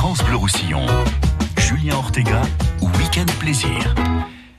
France Bleu Roussillon. Julien Ortega, Week-end Plaisir.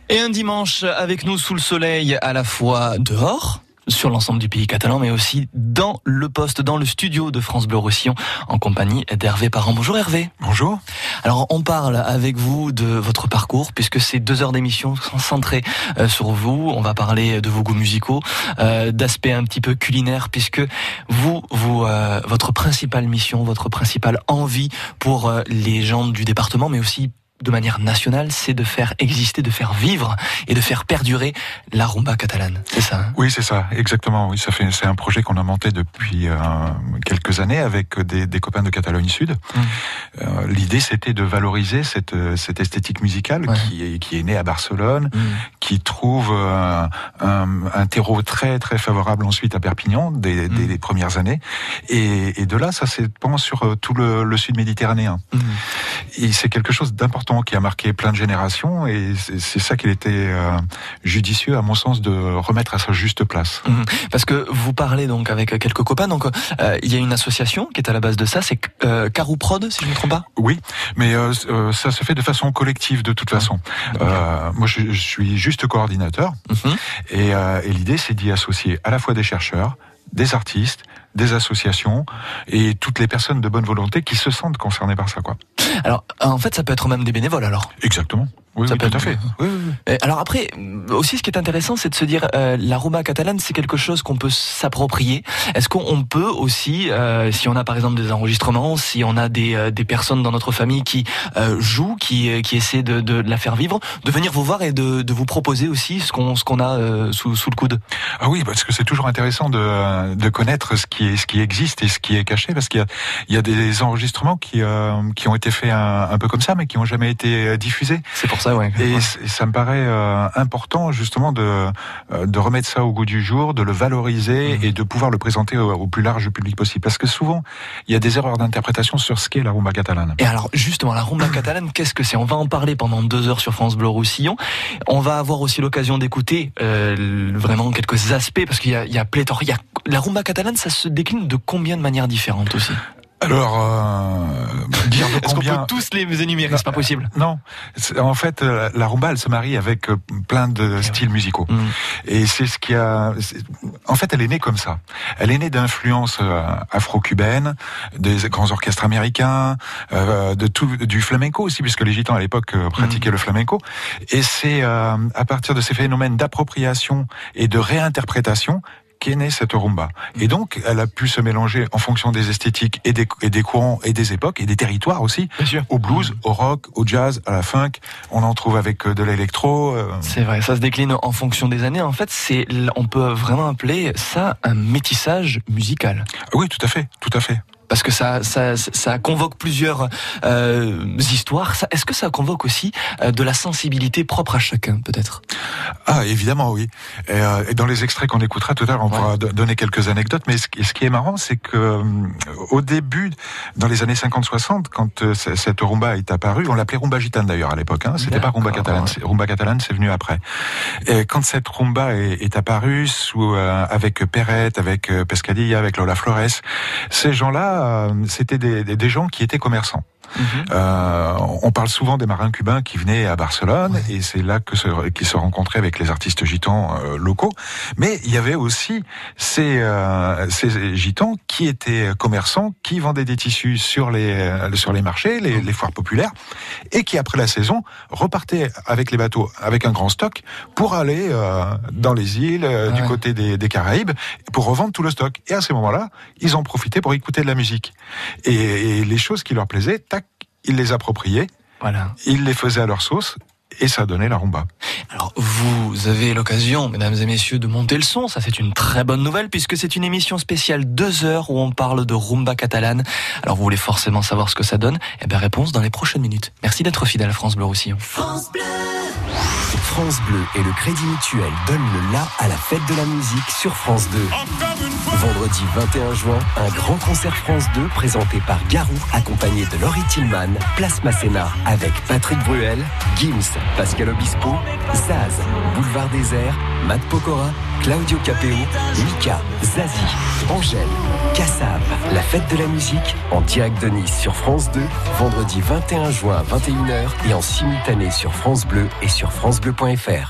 Et un dimanche avec nous sous le soleil, à la fois dehors, sur l'ensemble du pays catalan, mais aussi dans le poste, dans le studio de France Bleu Roussillon, en compagnie d'Hervé Parent. Bonjour Hervé. Bonjour. Alors on parle avec vous de votre parcours, puisque c'est deux heures d'émission centrées euh, sur vous. On va parler de vos goûts musicaux, euh, d'aspects un petit peu culinaires, puisque vous, vous, euh, votre principale mission, votre principale envie pour les gens du département, mais aussi de manière nationale, c'est de faire exister, de faire vivre et de faire perdurer la rumba catalane. C'est ça hein? Oui, c'est ça, exactement. Oui, ça fait c'est un projet qu'on a monté depuis euh, quelques années avec des, des, copains de Catalogne Sud. Mmh. Euh, L'idée, c'était de valoriser cette, cette esthétique musicale qui, est, qui est née à Barcelone, mmh. qui trouve euh, un, un, terreau très très favorable ensuite à Perpignan des, mmh. des premières années. Et, et, de là, ça s'étend sur euh, tout le, le sud méditerranéen. Et c'est quelque chose d'important qui a marqué plein de générations et c'est ça qu'il était euh, judicieux à mon sens de remettre à sa juste place. Mhm. Parce que vous parlez donc avec quelques copains, donc euh, il y a une association qui est à la base de ça, c'est euh, Carouprod si je ne me trompe pas? Oui, mais euh, ça se fait de façon collective de toute façon. moi je, je, suis juste coordinateur mhm. et, et l'idée c'est d'y associer à la fois des chercheurs, des artistes, des associations et toutes les personnes de bonne volonté qui se sentent concernées par ça, quoi. Alors, en fait, ça peut être même des bénévoles, alors. Exactement. Oui, ça peut tout à fait. Oui, oui, alors après, aussi, ce qui est intéressant, c'est de se dire, euh, la rumba catalane, c'est quelque chose qu'on peut s'approprier. Est-ce qu'on peut aussi, euh, si on a par exemple des enregistrements, si on a des, euh, des personnes dans notre famille qui euh, jouent, qui, qui essaient de, de, la faire vivre, de venir vous voir et de, de vous proposer aussi ce qu'on ce qu'on a euh, sous, sous le coude? Ah oui, parce que c'est toujours intéressant de, de connaître ce qui est ce qui existe et ce qui est caché, parce qu'il y a il y a des enregistrements qui qui ont été faits un, un, peu comme ça, mais qui ont jamais été diffusés. C'est pour ça, ouais. Et, ça me paraît important justement de de remettre ça au goût du jour, de le valoriser mmh. et de pouvoir le présenter au, au, plus large public possible, parce que souvent il y a des erreurs d'interprétation sur ce qu'est la rumba catalane. Et alors justement, la rumba catalane, qu'est-ce que c'est? On va en parler pendant deux heures sur France Bleu Roussillon. On va avoir aussi l'occasion d'écouter euh, vraiment quelques aspects, parce qu'il y a, il y a pléthore. Il y a, la rumba catalane, ça se décline de combien de manières différentes aussi? Alors, euh, dire Est-ce qu'on peut tous les énumérer C'est pas possible? Non. En fait, la rumba, elle se marie avec euh, plein de styles musicaux. Mm. Et c'est ce qui a. En fait, elle est née comme ça. Elle est née d'influences euh, afro-cubaines, des grands orchestres américains, euh, de tout, du flamenco aussi, puisque les gitans à l'époque pratiquaient mm. le flamenco. Et c'est à partir de ces phénomènes d'appropriation et de réinterprétation qu'est née cette rumba. Et donc, elle a pu se mélanger en fonction des esthétiques et des, et des courants et des époques et des territoires aussi. Au blues, au rock, au jazz, à la funk. On en trouve avec euh, de l'électro. Euh. C'est vrai, ça se décline en fonction des années. En fait, c'est, on peut vraiment appeler ça un métissage musical. Oui, tout à fait, tout à fait parce que ça, ça, ça convoque plusieurs euh, histoires. Est-ce que ça convoque aussi euh, de la sensibilité propre à chacun, peut-être? Ah, évidemment, oui. Et, euh, et, dans les extraits qu'on écoutera tout à l'heure, on ouais. pourra donner quelques anecdotes. Mais ce, ce qui est marrant, c'est que euh, au début, dans les années 50-60, quand euh, cette rumba est apparue, on l'appelait rumba gitane d'ailleurs à l'époque. Hein, C'était pas rumba catalane. Rumba catalane, c'est venu après. Et quand cette rumba est, est apparue sous avec Perrette, avec Pescadilla, avec Lola Flores, ces gens-là euh, c'était des, gens qui étaient commerçants. Euh, on parle souvent des marins cubains qui venaient à Barcelone ouais. et c'est là que se, qu'ils se rencontraient avec les artistes gitans euh, locaux. Mais il y avait aussi ces, euh, ces gitans qui étaient commerçants, qui vendaient des tissus sur les sur les marchés, les, mmh. les, foires populaires, et qui après la saison repartaient avec les bateaux avec un grand stock pour aller dans les îles ouais. du côté des, des, Caraïbes pour revendre tout le stock. Et à ces moments-là, ils en profitaient pour écouter de la musique et, et les choses qui leur plaisaient. Tac, ils les appropriaient, voilà. ils les faisaient à leur sauce, et ça donnait la rumba. Alors vous avez l'occasion, mesdames et messieurs, de monter le son. Ça c'est une très bonne nouvelle puisque c'est une émission spéciale deux heures où on parle de rumba catalane. Alors vous voulez forcément savoir ce que ça donne? Eh bien réponse dans les prochaines minutes. Merci d'être fidèle à France Bleu Roussillon. France Bleu. France Bleu et le Crédit Mutuel donnent le la à la fête de la musique sur France 2. Vendredi 21 juin, un grand concert France 2 présenté par Garou, accompagné de Laurie Tillman, Place Masséna, avec Patrick Bruel, Gims, Pascal Obispo, Zaz, Boulevard Désert, Matt Pokora, Claudio Capéo, Mika, Zazie, Angèle, Kassav. La fête de la musique en direct de Nice sur France 2, vendredi 21 juin à 21h et en simultané sur France Bleu et sur francebleu.fr.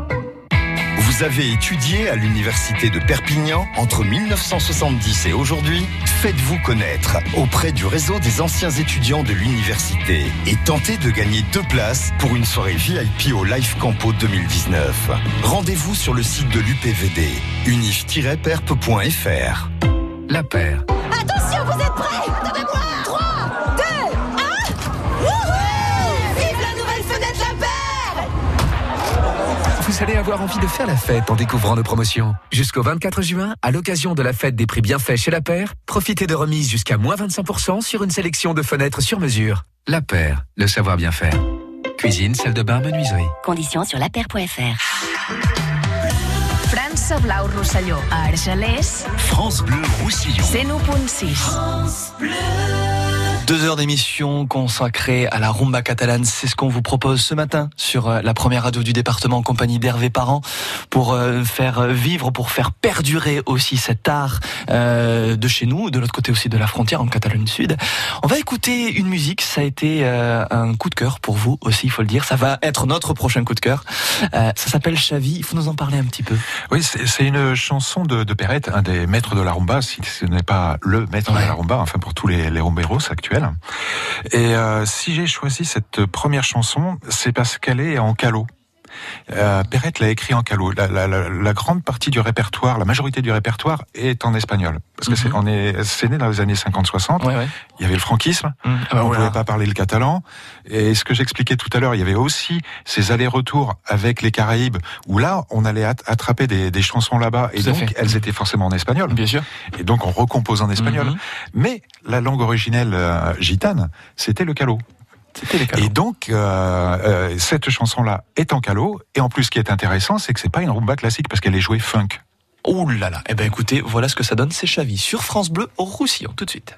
Vous avez étudié à l'université de Perpignan entre 1970 et aujourd'hui Faites-vous connaître auprès du réseau des anciens étudiants de l'université et tentez de gagner deux places pour une soirée VIP au Life Campo 2019. Rendez-vous sur le site de l'UPVD unif-perp.fr. La paire. Attention, vous êtes prêts? Vous allez avoir envie de faire la fête en découvrant nos promotions. Jusqu'au 24 juin, à l'occasion de la fête des prix bienfaits chez La Paire, profitez de remises jusqu'à moins 25% sur une sélection de fenêtres sur mesure. La Paire, le savoir bien faire. Cuisine, salle de bain, menuiserie. Conditions sur lapaire.fr. France Blau Roussillon, à Argelès. France Bleu Roussillon. C'est France Bleu. Deux heures d'émission consacrée à la rumba catalane, c'est ce qu'on vous propose ce matin sur euh, la première radio du département en compagnie d'Hervé Parent pour euh, faire vivre, pour faire perdurer aussi cet art euh, de chez nous, de l'autre côté aussi de la frontière en Catalogne Sud. On va écouter une musique, ça a été un coup de cœur pour vous aussi, il faut le dire. Ça va être notre prochain coup de cœur. ça s'appelle Chavi, il faut nous en parler un petit peu. Oui, c'est une chanson de, de Perrette, un des maîtres de la rumba, si ce n'est pas le maître de la rumba, enfin pour tous les, les rumberos actuels. Et euh, si j'ai choisi cette première chanson, c'est parce qu'elle est en calot. Euh, Perrette l'a écrit en calot. La, grande partie du répertoire, la majorité du répertoire est en espagnol. Parce que c'est, mhm. on est, c'est né dans les années 50-60. Il y avait le franquisme. Mhm. Ah bah on ne pouvait pas parler le catalan. Et ce que j'expliquais tout à l'heure, il y avait aussi ces allers-retours avec les Caraïbes, où là, on allait attraper des, chansons là-bas. Et donc, elles étaient forcément en espagnol. Bien sûr. Et donc, on recompose en espagnol. Mhm. Mais la langue originelle euh, gitane, c'était le calot. Et donc, euh, euh, cette chanson-là est en calot. Et en plus, ce qui est intéressant, c'est que c'est pas une rumba classique parce qu'elle est jouée funk. Ouh là là. Eh ben écoutez, voilà ce que ça donne, c'est Chavi sur France Bleu au Roussillon tout de suite.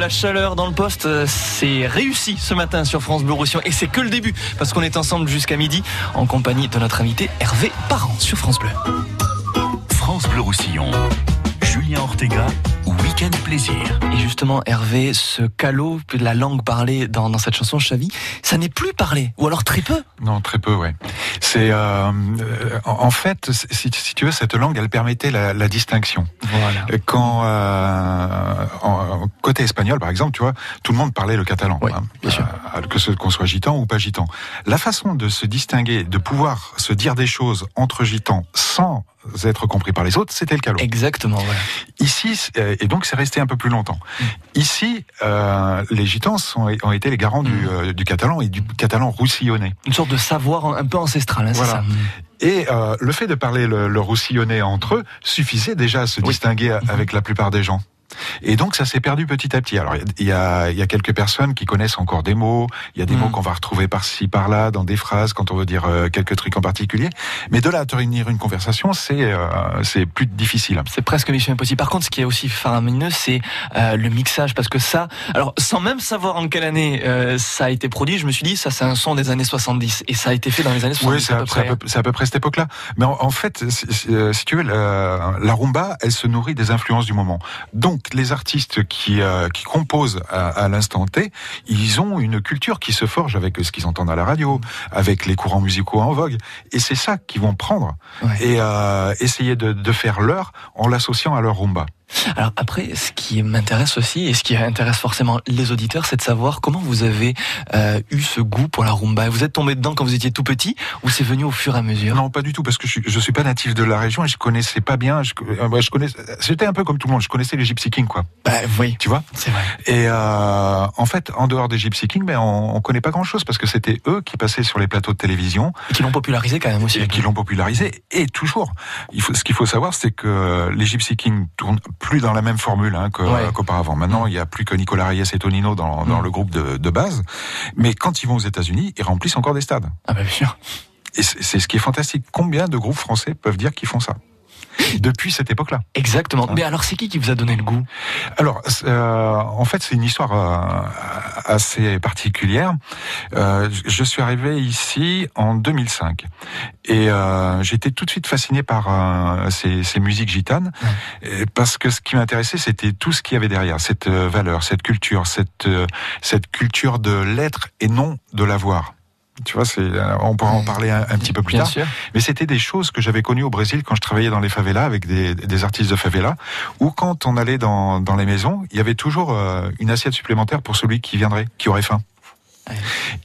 La chaleur dans le poste. C'est réussi ce matin sur France Bleu Roussillon. Et c'est que le début, parce qu'on est ensemble jusqu'à midi en compagnie de notre invité Hervé Parent sur France Bleu. France Bleu Roussillon. Julien Ortega Week-end plaisir. Et justement, Hervé, ce calot, la langue parlée dans, dans cette chanson Chavi, ça n'est plus parlé, ou alors très peu Non, très peu, ouais. C'est euh, en fait, si, si, tu veux, cette langue, elle permettait la, la distinction. Voilà. Quand euh, en, côté espagnol, par exemple, tu vois, tout le monde parlait le catalan, oui, hein, bien sûr. Euh, que ce qu'on soit gitan ou pas gitan. La façon de se distinguer, de pouvoir se dire des choses entre gitans sans être compris par les autres, c'était le calot. Exactement. Voilà. Ici, et donc c'est resté un peu plus longtemps. Mm. Ici, euh, les gitans sont, ont été les garants Mm. du, euh, du catalan et du catalan roussillonnais. Une sorte de savoir un peu ancestral, hein, Voilà. c'est ça Et euh, le fait de parler le, le roussillonnais entre eux suffisait déjà à se Oui. distinguer Mhm. avec la plupart des gens. Et donc ça s'est perdu petit à petit. Alors il y a, y a quelques personnes qui connaissent encore des mots. Il y a des Mhm. mots qu'on va retrouver par-ci par-là dans des phrases quand on veut dire euh, quelques trucs en particulier. Mais de là à tenir une conversation, c'est euh, c'est plus difficile. C'est presque mission impossible. Par contre, ce qui est aussi faramineux, c'est euh, le mixage, parce que ça, alors sans même savoir en quelle année euh, ça a été produit, je me suis dit, ça c'est un son des années 70, et ça a été fait dans les années 70 Oui, c'est à à, peu à près. peu- cette époque-là. Mais en, en fait, si, euh, si tu veux, la, la rumba, elle se nourrit des influences du moment. Donc, les artistes qui, euh, qui composent à, à l'instant T, ils ont une culture qui se forge avec ce qu'ils entendent à la radio, avec les courants musicaux en vogue. Et c'est ça qu'ils vont prendre Ouais. et euh, essayer de, de faire leur en l'associant à leur rumba. Alors après, ce qui m'intéresse aussi, et ce qui intéresse forcément les auditeurs, c'est de savoir comment vous avez euh, eu ce goût pour la rumba. Vous êtes tombé dedans quand vous étiez tout petit, ou c'est venu au fur et à mesure? Non, pas du tout, parce que je, je suis pas natif de la région et je connaissais pas bien. Je, euh, je connais, j'étais un peu comme tout le monde. Je connaissais les Gypsy Kings, quoi. Bah oui, Tu vois? C'est vrai. Et euh, en fait, en dehors des Gypsy Kings, ben, on, on connaît pas grand-chose parce que c'était eux qui passaient sur les plateaux de télévision Et qui l'ont popularisé quand même aussi. et qui l'ont popularisé. Et toujours, il faut, ce qu'il faut savoir, c'est que les Gypsy Kings tournent plus dans la même formule hein, Ouais. qu'auparavant. Maintenant, il y a plus que Nicolas Reyes et Tonino dans, dans Mm. le groupe de, de base. Mais quand ils vont aux États-Unis, ils remplissent encore des stades. Ah bah bien sûr. Et c'est ce qui est fantastique. Combien de groupes français peuvent dire qu'ils font ça? Depuis cette époque-là Exactement. Ah. Mais alors c'est qui qui vous a donné le goût? Alors, euh, en fait, c'est une histoire euh, assez particulière. Euh, je suis arrivé ici en 2005 et j'étais tout de suite fasciné par ces, ces musiques gitanes parce que ce qui m'intéressait, c'était tout ce qu'il y avait derrière, cette valeur, cette culture, cette cette culture de l'être et non de l'avoir. Tu vois, c'est, euh, on pourra en parler un, un petit peu plus Bien tard. sûr. Mais c'était des choses que j'avais connues au Brésil quand je travaillais dans les favelas avec des, des artistes de favela, ou quand on allait dans, dans les maisons, il y avait toujours euh, une assiette supplémentaire pour celui qui viendrait, qui aurait faim.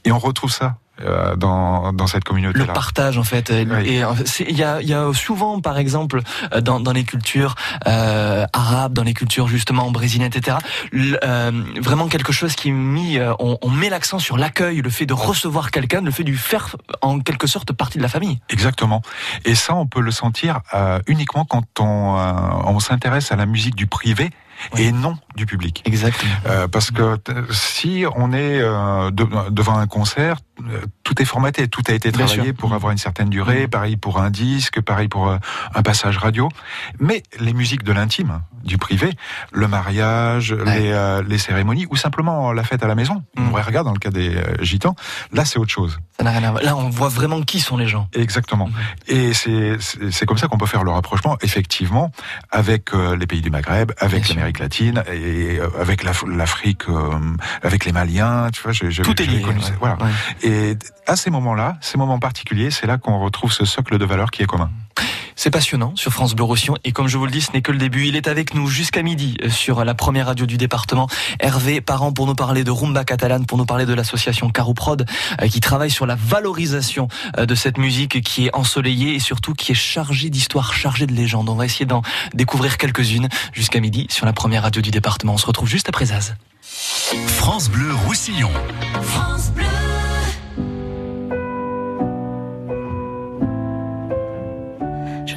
Et on retrouve ça euh, dans, dans cette Le communauté-là. partage en fait. Oui. et, euh, il y a, y a souvent par exemple euh, dans, dans les cultures euh, arabes, dans les cultures justement brésiliennes, etc. le- euh, vraiment quelque chose qui est mis, on, on met l'accent sur l'accueil, le fait de recevoir quelqu'un, le fait de lui faire en quelque sorte partie de la famille. Exactement. Et ça, on peut le sentir euh, uniquement quand on, euh, on s'intéresse à la musique du privé Oui. et non du public. Exactement. Euh, parce que si on est euh, de- devant un concert, euh, tout est formaté, tout a été travaillé pour avoir une certaine durée, Mhm. pareil pour un disque, pareil pour euh, un passage radio. Mais les musiques de l'intime, du privé, le mariage, les, euh, les cérémonies, ou simplement la fête à la maison, Mhm. on regarde dans le cas des euh, gitans, là c'est autre chose. Ça n'a rien à voir. Là, on voit vraiment qui sont les gens. Exactement. Mhm. Et c'est comme ça qu'on peut faire le rapprochement, effectivement, avec les pays du Maghreb, avec sûr. l'Amérique Amérique latine et avec l'Afrique, avec les Maliens, tu vois, j'ai tout est lié. Connu, voilà. Et à ces moments-là, ces moments particuliers, c'est là qu'on retrouve ce socle de valeurs qui est commun. C'est passionnant sur France Bleu Roussillon et comme je vous le dis, ce n'est que le début. Il est avec nous jusqu'à midi euh, sur la première radio du département. Hervé Parent pour nous parler de Rumba Catalane, pour nous parler de l'association Carouprod euh, qui travaille sur la valorisation euh, de cette musique qui est ensoleillée et surtout qui est chargée d'histoires, chargée de légendes. On va essayer d'en découvrir quelques-unes jusqu'à midi sur la première radio du département. On se retrouve juste après Zaz. France Bleu Roussillon. France Bleu.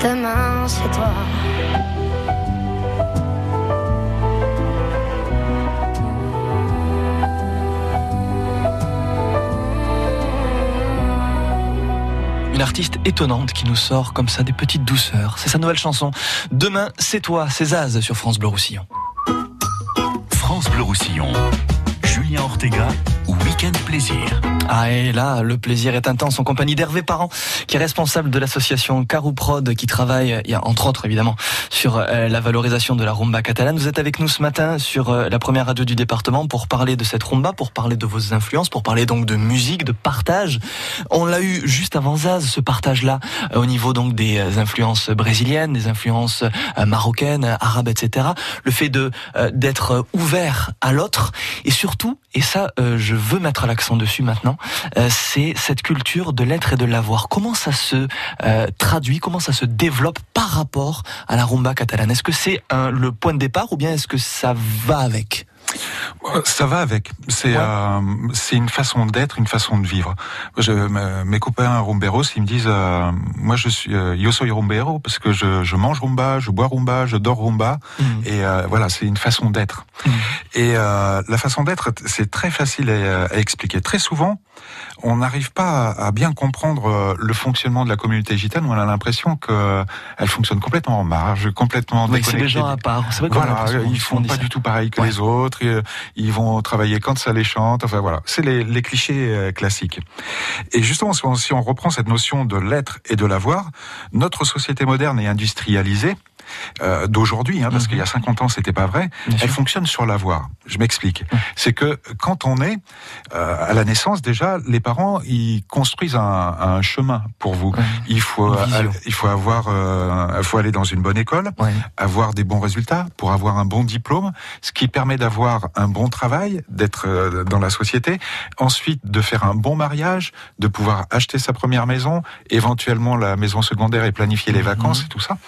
Demain c'est toi. une artiste étonnante qui nous sort comme ça des petites douceurs. C'est sa nouvelle chanson. Demain, c'est toi, c'est Zaz sur France Bleu Roussillon. France Bleu Roussillon. Julien Ortega, Week-end Plaisir. Ah et là, le plaisir est intense en compagnie d'Hervé Parent, qui est responsable de l'association Carouprod, qui travaille, entre autres évidemment, sur euh, la valorisation de la rumba catalane. Vous êtes avec nous ce matin sur euh, la première radio du département pour parler de cette rumba, pour parler de vos influences, pour parler donc de musique, de partage. On l'a eu juste avant Zaz, ce partage-là, euh, au niveau donc des influences brésiliennes, des influences marocaines, arabes, etc. Le fait de d'être ouvert à l'autre et surtout, et ça, je veux mettre l'accent dessus maintenant, c'est cette culture de l'être et de l'avoir. Comment ça se euh, traduit, comment ça se développe par rapport à la rumba catalane? Est-ce que c'est le point de départ ou bien est-ce que ça va avec? Ça va avec. C'est euh, c'est une façon d'être, une façon de vivre. Je, mes copains rumberos, ils me disent, euh, moi je suis euh, yo soy rumbero parce que je, je mange rumba, je bois rumba, je dors rumba, mm. et euh, voilà, c'est une façon d'être. Mm. Et la façon d'être, c'est très facile à, à, expliquer. Très souvent, on n'arrive pas à, bien comprendre le fonctionnement de la communauté gitane. On a l'impression que elle fonctionne complètement en marge, complètement oui, C'est des gens à part. Voilà, ils font pas du tout pareil que les autres euh, ils vont travailler quand ça les chante. Enfin voilà, c'est les, clichés euh, classiques. Et justement, si on, reprend cette notion de l'être et de l'avoir, notre société moderne et industrialisée euh, d'aujourd'hui, hein, parce qu'il y a 50 ans, c'était pas vrai. elle fonctionne sur l'avoir. Je m'explique. C'est que quand on est euh, à la naissance, déjà, les parents ils construisent un, un chemin pour vous. Il faut il faut avoir, euh, faut aller dans une bonne école, avoir des bons résultats pour avoir un bon diplôme, ce qui permet d'avoir un bon travail, d'être euh, dans la société. Ensuite, de faire un bon mariage, de pouvoir acheter sa première maison, éventuellement la maison secondaire et planifier les mhm. vacances et tout ça.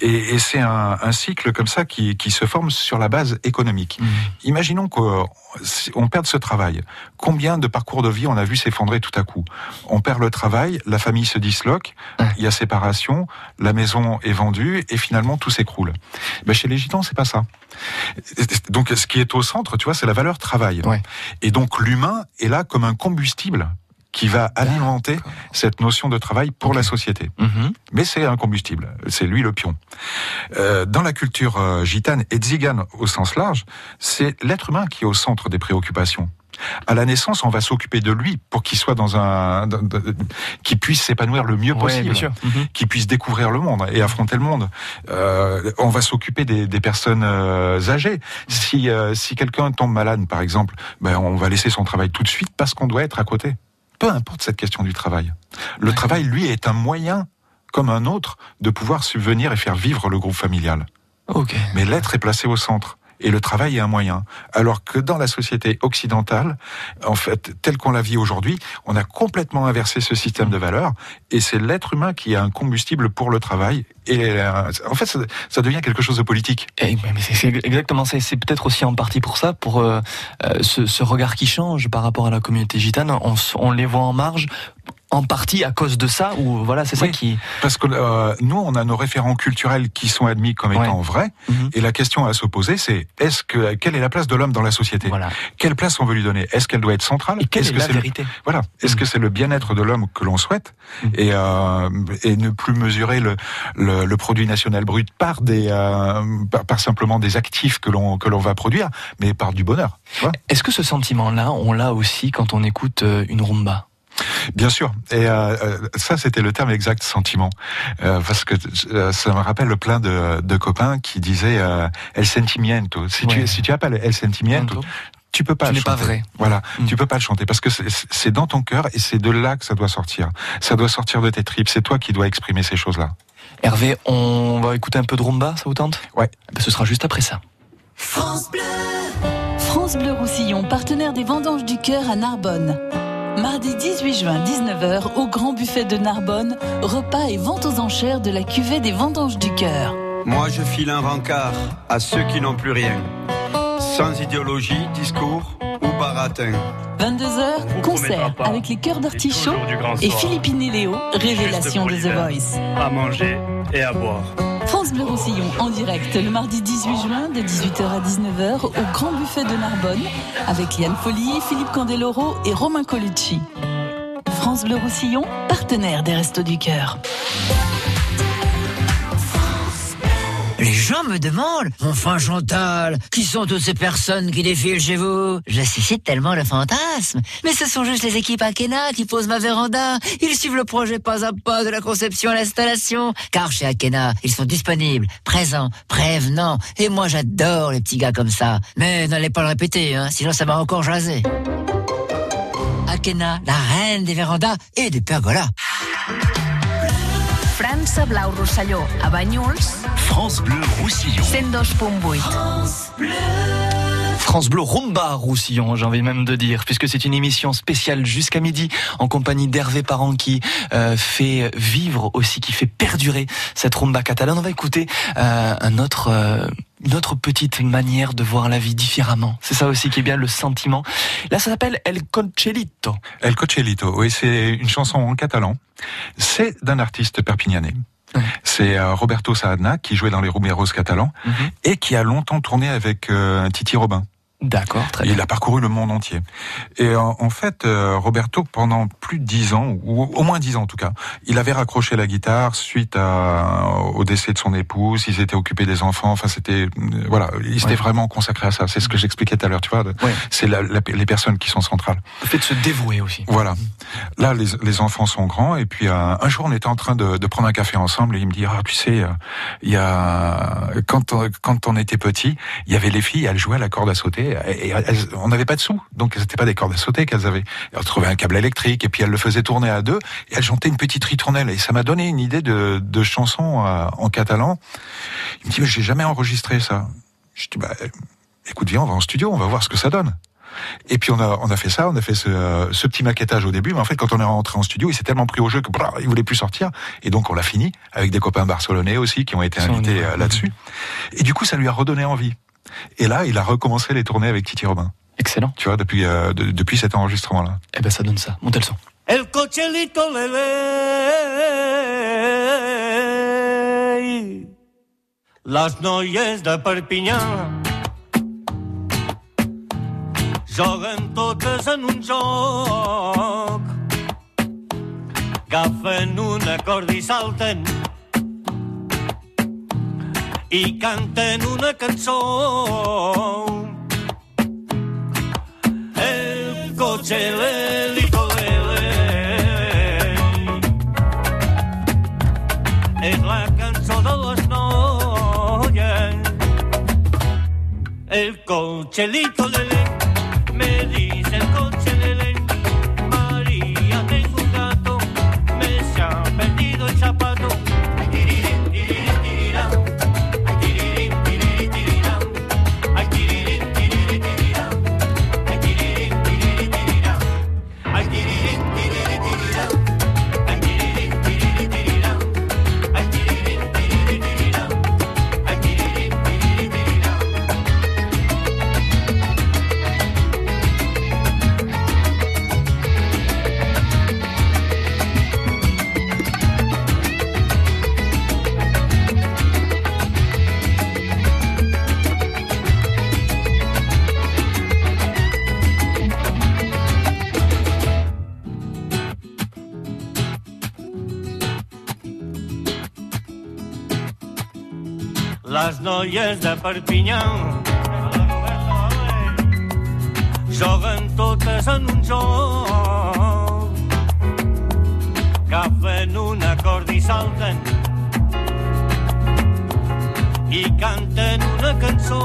Et, et c'est un, un, cycle comme ça qui, qui, se forme sur la base économique. Mhm. Imaginons qu'on perde ce travail. Combien de parcours de vie on a vu s'effondrer tout à coup? On perd le travail, la famille se disloque, il y a séparation, la maison est vendue et finalement tout s'écroule. Ben chez les gitans, c'est pas ça. Donc ce qui est au centre, tu vois, c'est la valeur travail. Et donc l'humain est là comme un combustible qui va alimenter cette notion de travail pour la société. Mhm. Mais c'est un combustible, c'est lui le pion. Euh, dans la culture euh, gitane et tzigane au sens large, c'est l'être humain qui est au centre des préoccupations. À la naissance, on va s'occuper de lui pour qu'il soit dans un, qu'il puisse s'épanouir le mieux possible, mhm. qu'il puisse découvrir le monde et affronter le monde. Euh, on va s'occuper des, des, personnes euh, âgées. Si euh, si quelqu'un tombe malade, par exemple, ben on va laisser son travail tout de suite parce qu'on doit être à côté peu importe cette question du travail. Le travail, lui, est un moyen, comme un autre, de pouvoir subvenir et faire vivre le groupe familial. Mais l'être est placé au centre et le travail est un moyen. Alors que dans la société occidentale, en fait, tel qu'on la vit aujourd'hui, on a complètement inversé ce système de valeurs et c'est l'être humain qui a un combustible pour le travail. Et euh, en fait, ça, devient quelque chose de politique. C'est exactement. C'est peut-être aussi en partie pour ça, pour euh, euh, ce, regard qui change par rapport à la communauté gitane. On les voit en marge en partie à cause de ça ou voilà c'est ça qui parce que euh, nous on a nos référents culturels qui sont admis comme étant vrais mhm. et la question à se poser c'est est-ce que quelle est la place de l'homme dans la société? Voilà. quelle place on veut lui donner? Est-ce qu'elle doit être centrale? Est-ce que c'est la vérité? Voilà. Est-ce que mhm. c'est le bien-être de l'homme que l'on souhaite? Mhm. et euh, et ne plus mesurer le, le, le produit national brut par des euh, par, par, simplement des actifs que l'on que l'on va produire mais par du bonheur est-ce que ce sentiment là on l'a aussi quand on écoute euh, une rumba? Bien sûr. Et euh, euh, ça, c'était le terme exact, sentiment. Euh, parce que euh, ça me rappelle plein de, de copains qui disaient euh, El sentimiento. Si, tu, si tu appelles El sentimiento, tu peux pas tu le chanter. pas vrai. Voilà, mm. tu peux pas le chanter parce que c'est dans ton cœur et c'est de là que ça doit sortir. Ça doit sortir de tes tripes. C'est toi qui dois exprimer ces choses-là. Hervé, on va écouter un peu de rumba, ça vous tente? Ouais. Ben, ce sera juste après ça. France Bleu. France Bleu Roussillon, partenaire des Vendanges du Cœur à Narbonne. Mardi 18 juin, 19h, au Grand Buffet de Narbonne, repas et vente aux enchères de la cuvée des vendanges du cœur. Moi, je file un rencard à ceux qui n'ont plus rien. Sans idéologie, discours ou baratin. 22h, concert avec les chœurs d'artichaut et Philippine et Léo, révélation de The Voice. À manger et à boire. France Bleu Roussillon en direct le mardi 18 juin de 18h à 19h au Grand Buffet de Narbonne avec Liane Follier, Philippe Candeloro et Romain Colucci. France Bleu Roussillon, partenaire des Restos du Cœur. Les gens me demandent, enfin Chantal, qui sont toutes ces personnes qui défilent chez vous? Je suscite tellement le fantasme. Mais ce sont juste les équipes Akena qui posent ma véranda. Ils suivent le projet pas à pas de la conception à l'installation. Car chez Akena, ils sont disponibles, présents, prévenants. Et moi j'adore les petits gars comme ça. Mais n'allez pas le répéter, hein, sinon ça m'a encore jasé. Akena, la reine des vérandas et des pergolas. France Blau Rosselló, a Banyuls. France Bleu Roussillon. 102.8. France Bleu. France Bleu Rumba Roussillon, j'ai envie même de dire, puisque c'est une émission spéciale jusqu'à midi en compagnie d'Hervé Parent qui euh, fait vivre aussi, qui fait perdurer cette rumba catalane. On va écouter euh, un autre. Euh, une autre petite manière de voir la vie différemment. C'est ça aussi qui est bien le sentiment. Là, ça s'appelle El Cochelito. El Cochelito, oui, c'est une chanson en catalan. C'est d'un artiste perpignanais. C'est euh, Roberto Saadna qui jouait dans les Rumeros catalans mhm. et qui a longtemps tourné avec euh, Titi Robin. D'accord, très bien. Il a parcouru le monde entier. Et en, fait, euh, Roberto, pendant plus de dix ans, ou au moins dix ans en tout cas, il avait raccroché la guitare suite à, au décès de son épouse. Il s'était occupé des enfants. Enfin, c'était euh, voilà, il s'était vraiment consacré à ça. C'est ce que j'expliquais tout à l'heure. Tu vois, c'est les personnes qui sont centrales. Le fait de se dévouer aussi. Voilà. Là, les, les enfants sont grands. Et puis euh, un jour, on était en train de, de, prendre un café ensemble et il me dit ah tu sais, il y a quand quand on était petit, il y avait les filles, elles jouaient à la corde à sauter et, on n'avait pas de sous, donc c'était pas des cordes à sauter qu'elles avaient. Elles trouvaient un câble électrique et puis elles le faisaient tourner à deux et elles chantaient une petite ritournelle et ça m'a donné une idée de, de chanson euh, en catalan. Il me dit j'ai jamais enregistré ça. Je dis bah écoute viens on va en studio, on va voir ce que ça donne. Et puis on a on a fait ça, on a fait ce, ce petit maquettage au début, mais en fait quand on est rentré en studio, il s'est tellement pris au jeu que brrr, il voulait plus sortir, et donc on l'a fini avec des copains barcelonais aussi qui ont été invités euh, là-dessus. Et du coup ça lui a redonné envie. Et là, il a recommencé les tournées avec Titi Robin. Excellent. Tu vois, depuis, euh, depuis cet enregistrement-là. Eh ben, ça donne ça. Montez le son. El cochelito lele, les noies de Perpinyà joguen totes en un joc agafen un acord i salten i canten una cançó. El cotxe l'elito és la cançó de les noies. El cochelito lele me dice noies de Perpinyà. Joguen totes en un joc. Agafen un acord i salten. I canten una cançó.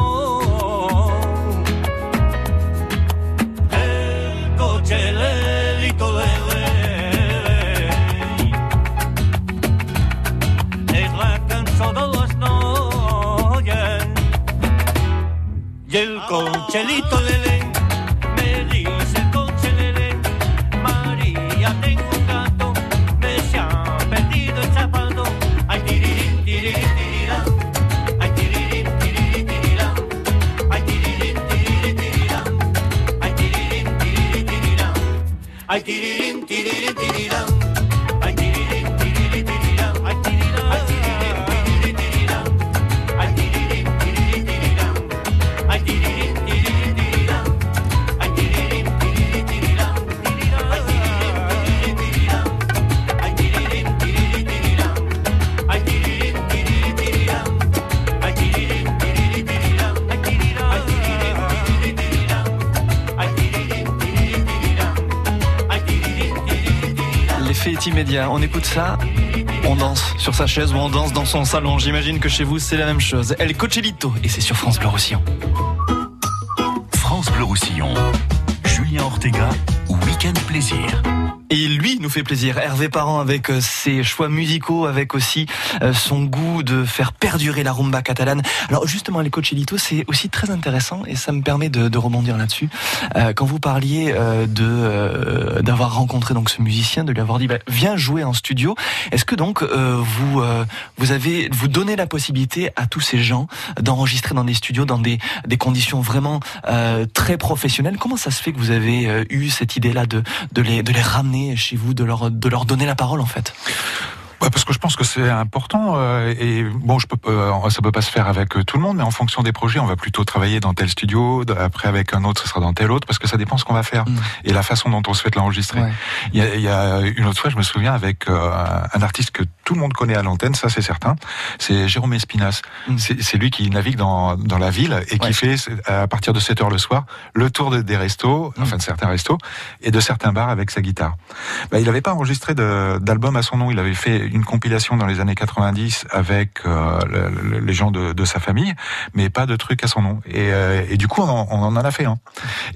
El cotxe l'elito cochelito lele me dice el coche lele María tengo un gato me se ha perdido el zapato ay tirirín tirirín tirirán ay tirirín tirirín tirirán ay tirirín tirirín tirirán ay tirirín tirirín tirirán ay tirirín On écoute ça, on danse sur sa chaise ou on danse dans son salon. J'imagine que chez vous c'est la même chose. El Cochelito et c'est sur France Bleu. Fait plaisir. Hervé Parent avec euh, ses choix musicaux, avec aussi euh, son goût de faire perdurer la rumba catalane. Alors justement, les Cochelito, c'est aussi très intéressant et ça me permet de, de rebondir là-dessus. Euh, quand vous parliez de d'avoir rencontré donc ce musicien, de lui avoir dit bah, viens jouer en studio, est-ce que donc vous vous avez vous donnez la possibilité à tous ces gens d'enregistrer dans des studios dans des des conditions vraiment très professionnelles? Comment ça se fait que vous avez eu cette idée-là de de les de les ramener chez vous, de leur donner la parole en fait bah Parce que je pense que c'est important euh, et bon, je peux, euh, ça peut pas se faire avec euh, tout le monde, mais en fonction des projets, on va plutôt travailler dans tel studio, après avec un autre, ce sera dans tel autre, parce que ça dépend ce qu'on va faire mm. et la façon dont on souhaite l'enregistrer. Il, y a, il y, a une autre fois, je me souviens avec un artiste que tout le monde connaît à l'antenne, ça c'est certain, c'est Jérôme Espinas. Mm. C'est lui qui navigue dans, dans la ville et qui fait à partir de 7 heures le soir le tour de, des restos, mm. enfin de certains restos et de certains bars avec sa guitare. Bah, il n'avait pas enregistré d'album à son nom, il avait fait une compilation dans les années 90 avec euh, les gens de, de, sa famille, mais pas de trucs à son nom. Et, euh, et du coup, on en, on en, a fait un.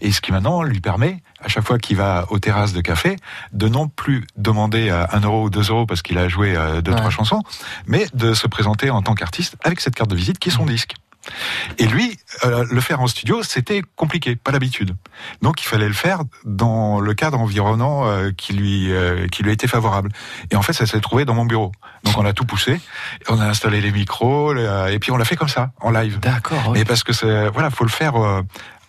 Et ce qui maintenant lui permet, à chaque fois qu'il va aux terrasses de café, de non plus demander un euro ou deux euros parce qu'il a joué euh, deux, trois chansons, mais de se présenter en tant qu'artiste avec cette carte de visite qui est son mmh. disque. Et lui, euh, le faire en studio, c'était compliqué, pas l'habitude. Donc il fallait le faire dans le cadre environnant euh, qui lui euh, qui lui été favorable. Et en fait, ça s'est trouvé dans mon bureau. Donc on a tout poussé, on a installé les micros, et puis on l'a fait comme ça, en live. D'accord. Mais parce que c'est voilà, faut le faire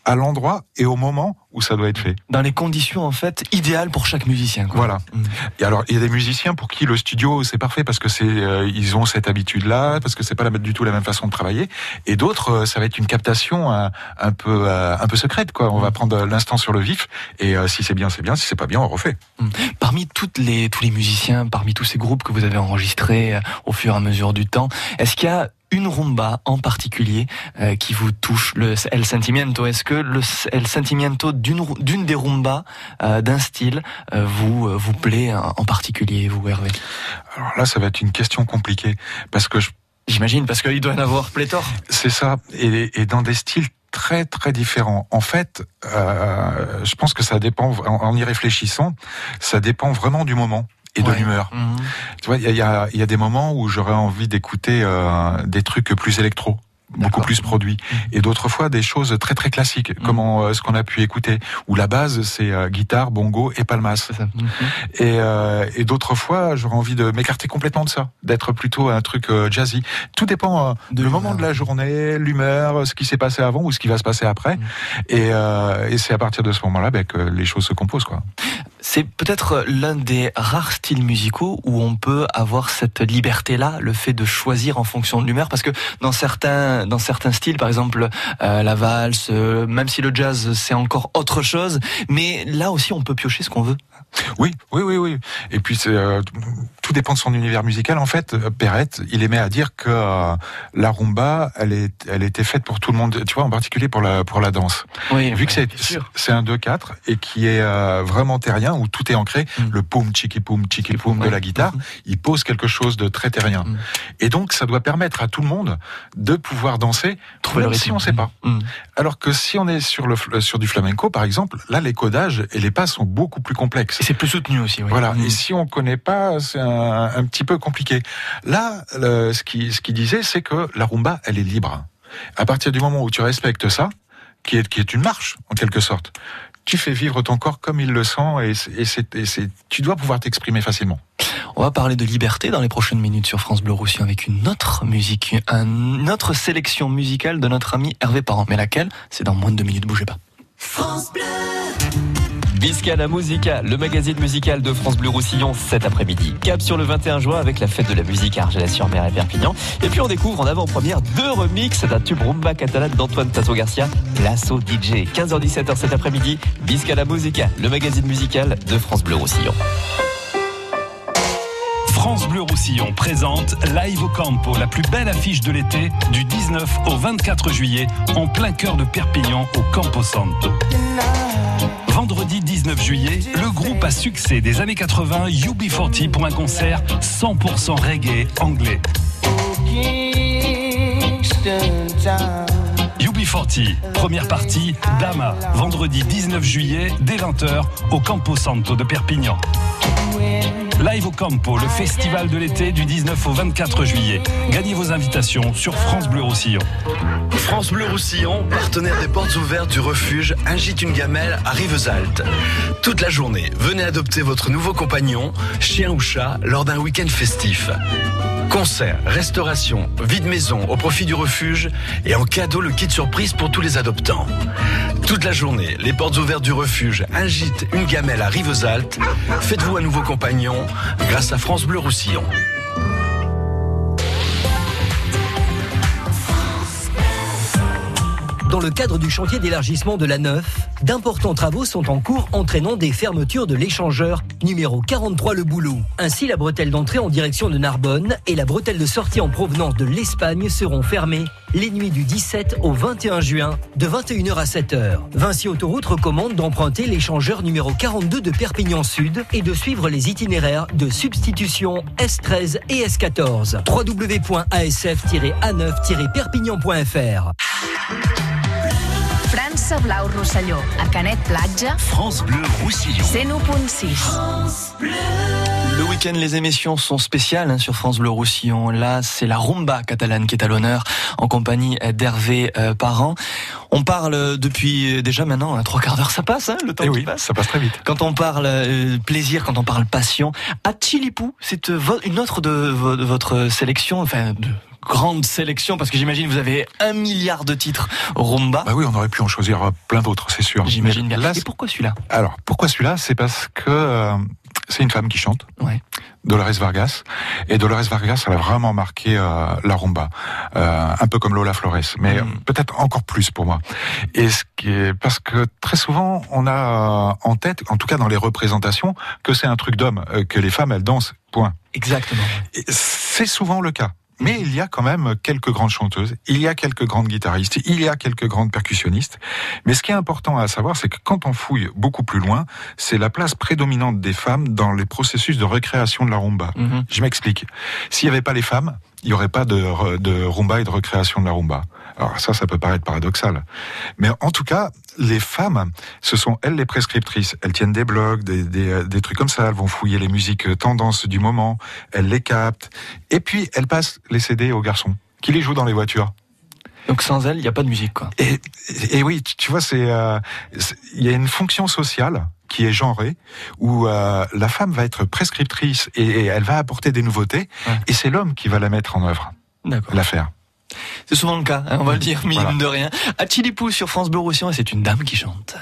à l'endroit et au moment où ça doit être fait. Dans les conditions en fait idéales pour chaque musicien. Quoi. Voilà. Mm. Et alors il y a des musiciens pour qui le studio c'est parfait parce que c'est euh, ils ont cette habitude là parce que c'est pas du tout la même façon de travailler et d'autres euh, ça va être une captation un, un peu euh, un peu secrète quoi. On va mm. prendre l'instant sur le vif et si c'est bien c'est bien si c'est pas bien on refait. Mm. Parmi toutes les tous les musiciens, parmi tous ces groupes que vous avez enregistrés au fur et à mesure du temps, est-ce qu'il y a une rumba en particulier euh, qui vous touche, le El Sentimiento. Est-ce que le El Sentimiento d'une d'une des rumbas euh, d'un style euh, vous vous plaît en particulier, vous Hervé? Alors là, ça va être une question compliquée parce que j'imagine parce qu'il doit y en avoir pléthore. C'est ça, et, et dans des styles très très différents. En fait, euh, je pense que ça dépend, en y réfléchissant, ça dépend vraiment du moment et de l'humeur. Mhm. Tu vois, il y a, y a, des moments où j'aurais envie d'écouter euh, des trucs plus électro beaucoup plus produits. Mhm. et d'autres fois des choses très très classiques mhm. comme euh, ce qu'on a pu écouter où la base c'est euh, guitare bongo et palmas. Et, et d'autres fois j'aurais envie de m'écarter complètement de ça d'être plutôt un truc jazzy. Tout dépend du moment de la journée l'humeur ce qui s'est passé avant ou ce qui va se passer après. Et, et c'est à partir de ce moment là ben, que les choses se composent quoi c'est peut-être l'un des rares styles musicaux où on peut avoir cette liberté-là, le fait de choisir en fonction de l'humeur, parce que dans certains, dans certains styles, par exemple euh, la valse, euh, même si le jazz c'est encore autre chose, mais là aussi on peut piocher ce qu'on veut. Oui, oui, oui, oui. Et puis euh, tout dépend de son univers musical. En fait, Perrette, il aimait à dire que la rumba, elle est, elle était faite pour tout le monde. Tu vois, en particulier pour la pour la danse. Oui, Vu que c'est c'est un 2-4 et qui est vraiment terrien où tout est ancré, mm. le poum, chiki poum, chiki poum de la guitare, mm-hmm. il pose quelque chose de très terrien. Mm. Et donc, ça doit permettre à tout le monde de pouvoir danser, Trouver même si on ne sait pas. Mm. Alors que si on est sur, le, sur du flamenco, par exemple, là, les codages et les pas sont beaucoup plus complexes. Et c'est plus soutenu aussi. Voilà. Et si on connaît pas, c'est un, petit peu compliqué. Là, ce qu'il ce qui disait, c'est que la rumba, elle est libre. À partir du moment où tu respectes ça, qui est, qui est une marche, en quelque sorte, tu fais vivre ton corps comme il le sent et, c'est, tu dois pouvoir t'exprimer facilement. On va parler de liberté dans les prochaines minutes sur France Bleu Roussillon avec une autre musique, une autre sélection musicale de notre ami Hervé Parent. Mais laquelle? C'est dans moins de deux minutes, bougez pas. France Bleu Bisca la Musica, le magazine musical de France Bleu Roussillon cet après-midi. Cap sur le 21 juin avec la fête de la musique à Argelès-sur-Mer et Perpignan. Et puis on découvre en avant-première deux remixes d'un tube rumba catalane d'Antoine Tasso Garcia, Lasso DJ. 15h-17h cet après-midi, Bisca la Musica, le magazine musical de France Bleu Roussillon. France Bleu Roussillon présente Live au Campo, la plus belle affiche de l'été, du 19 au 24 juillet, en plein cœur de Perpignan, au Campo Santo. Vendredi 19 juillet, le groupe à succès des années 80 UB40 pour un concert 100% reggae anglais. UB40, première partie, Dama, vendredi 19 juillet dès 20h au Campo Santo de Perpignan. Live au Campo, le festival de l'été du 19 au 24 juillet. Gagnez vos invitations sur France Bleu Roussillon. France Bleu Roussillon, partenaire des portes ouvertes du refuge Ingite une gamelle à Rivesaltes. Toute la journée, venez adopter votre nouveau compagnon, chien ou chat, lors d'un week-end festif. Concerts, restauration, vide maison au profit du refuge et en cadeau le kit surprise pour tous les adoptants. Toute la journée, les portes ouvertes du refuge Un une gamelle à Rivesaltes. Faites-vous un nouveau compagnon grâce à France Bleu Roussillon. Dans le cadre du chantier d'élargissement de la Neuf, d'importants travaux sont en cours entraînant des fermetures de l'échangeur numéro 43 Le Boulot. Ainsi, la bretelle d'entrée en direction de Narbonne et la bretelle de sortie en provenance de l'Espagne seront fermées les nuits du 17 au 21 juin de 21h à 7h. Vinci Autoroute recommande d'emprunter l'échangeur numéro 42 de Perpignan Sud et de suivre les itinéraires de substitution S13 et S14. www.asf-a9-perpignan.fr France Blau Rosselló, a Canet Platja. France Bleu Roussillon. 101.6. Le week-end, les émissions sont spéciales hein, sur France Bleu Roussillon. Là, c'est la rumba catalane qui est à l'honneur, en compagnie d'Hervé euh, Parent. On parle depuis déjà maintenant un trois quarts d'heure, ça passe, hein, le temps Eh qui oui, passe. ça passe très vite. Quand on parle euh, plaisir, quand on parle passion, à Chilipou, c'est euh, une autre de, vo- de votre sélection, enfin de grande sélection, parce que j'imagine vous avez un milliard de titres rumba. Bah oui, on aurait pu en choisir euh, plein d'autres, c'est sûr. J'imagine bien. Là, Et pourquoi celui-là? Alors, pourquoi celui-là? C'est parce que euh, c'est une femme qui chante. Ouais. Dolores Vargas. Et Dolores Vargas, elle a vraiment marqué euh, la rumba. Euh, un peu comme Lola Flores, mais Mm. peut-être encore plus pour moi. Et ce qui est, parce que très souvent, on a en tête, en tout cas dans les représentations, que c'est un truc d'homme, que les femmes, elles dansent, point. Exactement. C'est souvent le cas. Mais il y a quand même quelques grandes chanteuses, il y a quelques grandes guitaristes, il y a quelques grandes percussionnistes. Mais ce qui est important à savoir, c'est que quand on fouille beaucoup plus loin, c'est la place prédominante des femmes dans les processus de recréation de la rumba. Mhm. Je m'explique. S'il n'y avait pas les femmes, il n'y aurait pas de, rumba et de recréation de la rumba. Alors ça, ça peut paraître paradoxal. Mais en tout cas, les femmes, ce sont elles les prescriptrices. Elles tiennent des blogs, des, des, des trucs comme ça. Elles vont fouiller les musiques euh, tendances du moment. Elles les captent. Et puis, elles passent les CD aux garçons qui les jouent dans les voitures. Donc sans elle, il n'y a pas de musique, quoi. Et, et oui, tu, vois, c'est euh, c'est- il y a une fonction sociale qui est genrée où euh, la femme va être prescriptrice et, et elle va apporter des nouveautés et c'est l'homme qui va la mettre en œuvre, D'accord. C'est souvent le cas, hein, on va le dire, mine Voilà. de rien. À Chilipou sur France Bleu Roussillon, et c'est une dame qui chante.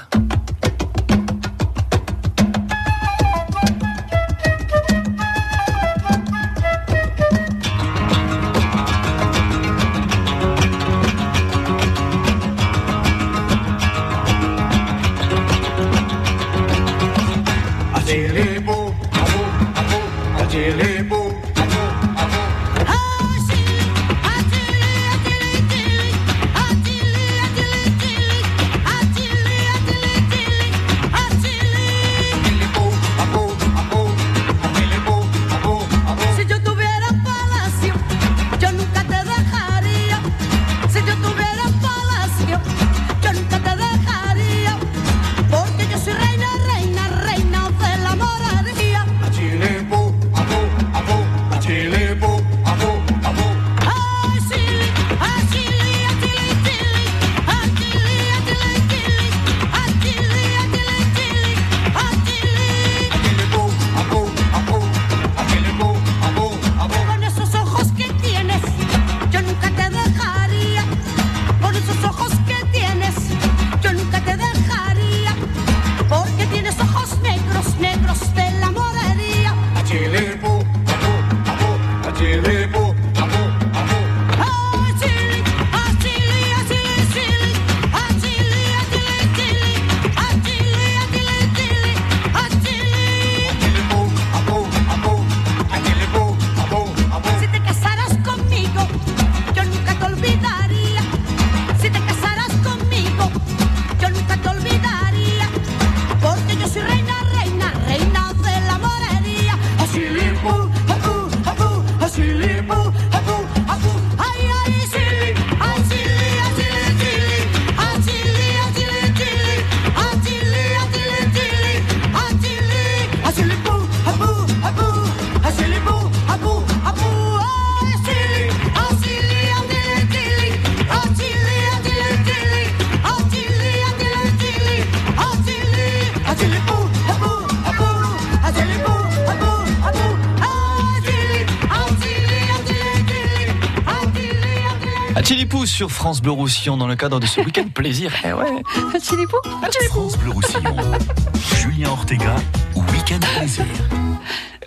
Sur France Bleu Roussillon dans le cadre de ce week-end plaisir. Eh ouais. France Bleu Roussillon. Julien Ortega, Week-end Plaisir.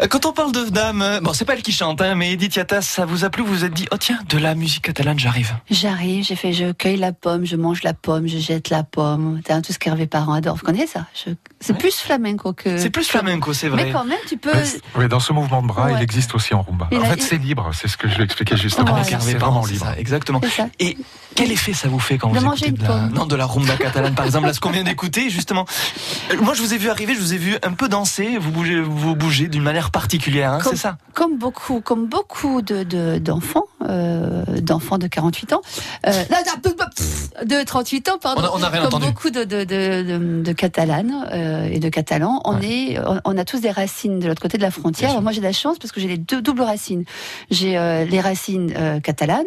Euh, Quand on parle de dames, euh, bon, c'est pas elle qui chante, hein, mais Edith Yatas, ça vous a plu Vous vous êtes dit, oh tiens, de la musique catalane, j'arrive. J'arrive, j'ai fait, je cueille la pomme, je mange la pomme, je jette la pomme. Tout ce qu'Hervé Parent adore. Vous connaissez ça? Je- C'est plus flamenco que. C'est plus flamenco, c'est vrai. Mais quand même, tu peux. Oui, dans ce mouvement de bras, Ouais. il existe aussi en rumba. En fait, il- c'est libre, c'est ce que je vais expliquer justement. Avec C'est vraiment libre. ça, exactement. Et quel effet ça vous fait quand De vous manger écoutez une de la, pomme. non, de la rumba catalane, par exemple, là, ce qu'on vient d'écouter, justement. Euh, Moi, je vous ai vu arriver, je vous ai vu un peu danser, vous bougez, vous bougez d'une manière particulière, hein, c'est ça? Comme beaucoup, comme beaucoup de de- d'enfants, euh, d'enfants de 48 ans, euh, pff, de 38 ans, pardon. On a- on a rien comme entendu. beaucoup de de de, de, de Catalanes euh, et de Catalans, on est, on, on a tous des racines de l'autre côté de la frontière. Moi, j'ai de la chance parce que j'ai les deux doubles racines. J'ai euh, les racines euh, catalanes,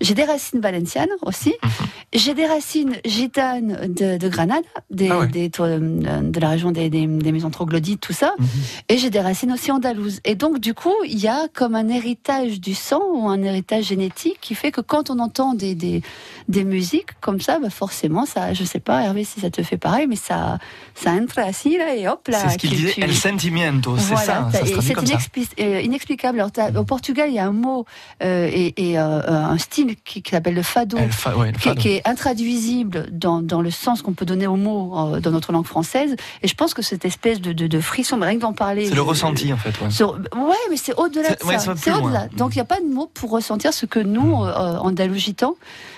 j'ai des racines valencianes aussi, Mhm. j'ai des racines gitanes de, de Granada, des, Ah des- euh, de la région des, des, des maisons troglodytes, tout ça. Mhm. Et j'ai des racines aussi andalouses. Et donc, du coup, il y a comme un héritage du sang ou un héritage génétique qui fait que quand on entend des, des, des musiques comme ça, bah forcément, ça, je sais pas, Hervé, si ça te fait pareil, mais ça, ça entre assis, là, et hop, là. C'est ce qu'il disait, tu- el sentimiento, c'est Voilà, ça, traduit c'est inexpli- euh, inexplicable. Alors, au Portugal, il y a un mot euh, et, et, euh, un style qui, qui s'appelle le fado, El fa- ouais, le qui, fado. qui est intraduisible dans, dans le sens qu'on peut donner au mot euh, dans notre langue française. Et je pense que cette espèce de, de, de frisson, mais rien que d'en parler. C'est le ressenti, en fait, ouais. sur- ouais, mais c'est au-delà de ouais, ça C'est au-delà. Donc il n'y a pas de mot pour ressentir ce que nous, euh, andalous gitans,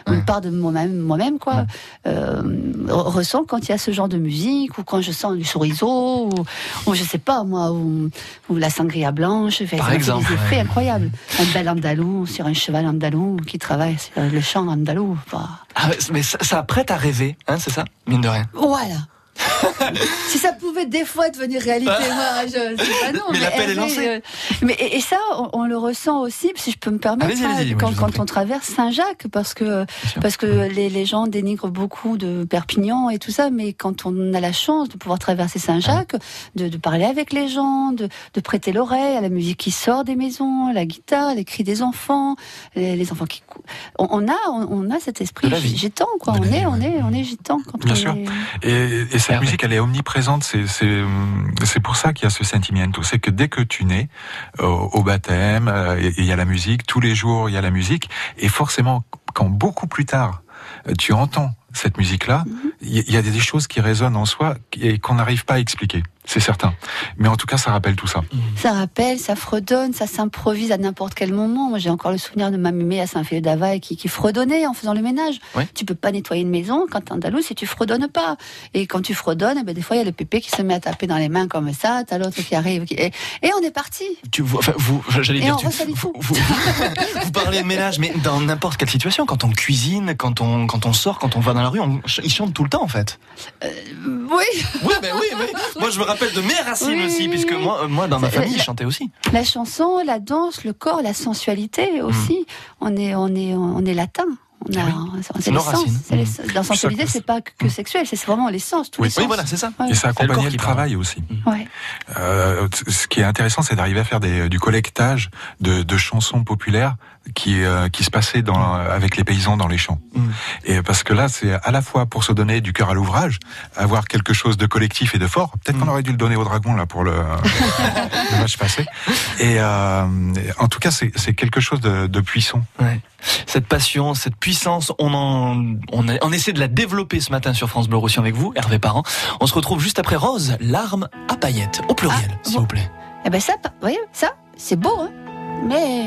une part de moi-même, moi-même quoi, euh, ressent quand il y a ce genre de musique ou quand je sens du chorizo ou, ou je sais pas moi ou, ou la sangria blanche. Fait, Par exemple, des effets ouais. incroyables. Un bel andalou sur un cheval andalou qui travaille sur le chant andalou. Bah, Ah, mais ça, ça prête à rêver, hein, c'est ça Mine de rien? Voilà. Si ça pouvait des fois devenir réalité, moi, je sais pas non. Mais l'appel est lancé. euh, mais et, et ça, on, on le ressent aussi, si je peux me permettre, oui, quand, on traverse Saint-Jacques, parce que parce que les, les gens dénigrent beaucoup de Perpignan et tout ça, mais quand on a la chance de pouvoir traverser Saint-Jacques, de, de parler avec les gens, de, de prêter l'oreille à la musique qui sort des maisons, la guitare, les cris des enfants, les, les enfants qui, cou- on, on a on, on a cet esprit gitan, quoi. On est on est on est gitan quand Bien on sûr. est- Et, et cette musique, elle est omniprésente. C'est c'est c'est pour ça qu'il y a ce sentimiento. C'est que dès que tu nais au, au baptême, euh, il y a la musique. Tous les jours, il y a la musique. Et forcément, quand beaucoup plus tard, euh, tu entends cette musique-là, il y, il y a des choses qui résonnent en soi et qu'on n'arrive pas à expliquer. C'est certain. Mais en tout cas, ça rappelle tout ça. Ça rappelle, ça fredonne, ça s'improvise à n'importe quel moment. Moi, j'ai encore le souvenir de ma mémé à Saint-Féliu d'Availle qui, qui fredonnait en faisant le ménage. Ouais. Tu peux pas nettoyer une maison quand t'es andalou si tu fredonnes pas. Et quand tu fredonnes, eh ben, des fois, il y a le pépé qui se met à taper dans les mains comme ça, t'as l'autre qui arrive. qui- Et, et on est parti. Tu, vous, enfin, vous, j'allais Et dire, tu- vous parlez de ménage, mais dans n'importe quelle situation, quand on cuisine, quand on, quand on sort, quand on va dans la rue, on, ils chantent tout le temps, en fait. Oui. Oui, ben oui, oui. Moi, je me rappelle de mes racines Oui, aussi, oui, puisque oui. moi, euh, moi, dans ma C'est- famille, ils chantaient aussi. La chanson, la danse, le corps, la sensualité aussi. On est, on est, on est latin. On a, c'est Nos les sens. racines. c'est les Mm. sens. Dans sensualité, c'est pas que, que sexuel, c'est vraiment les sens, tous les sens. Ouais. Et ça C'est le corps accompagnait le, travail aussi. Ouais. Euh, ce qui est intéressant, c'est d'arriver à faire des, du collectage de, de chansons populaires qui, euh, qui se passaient dans, avec les paysans dans les champs. Et parce que là, c'est à la fois pour se donner du cœur à l'ouvrage, avoir quelque chose de collectif et de fort. Peut-être qu'on aurait dû le donner au dragon là pour le, le match passé. Et euh, en tout cas, c'est c'est quelque chose de, de puissant. Ouais. Cette passion, cette puissance, on en, on, a- on essaie de la développer ce matin sur France Bleu Roussillon avec vous, Hervé Parent. On se retrouve juste après Rose, larmes à paillettes, au pluriel, s'il vous plaît. Eh ben ça, vous voyez, ça, c'est beau, hein. Mais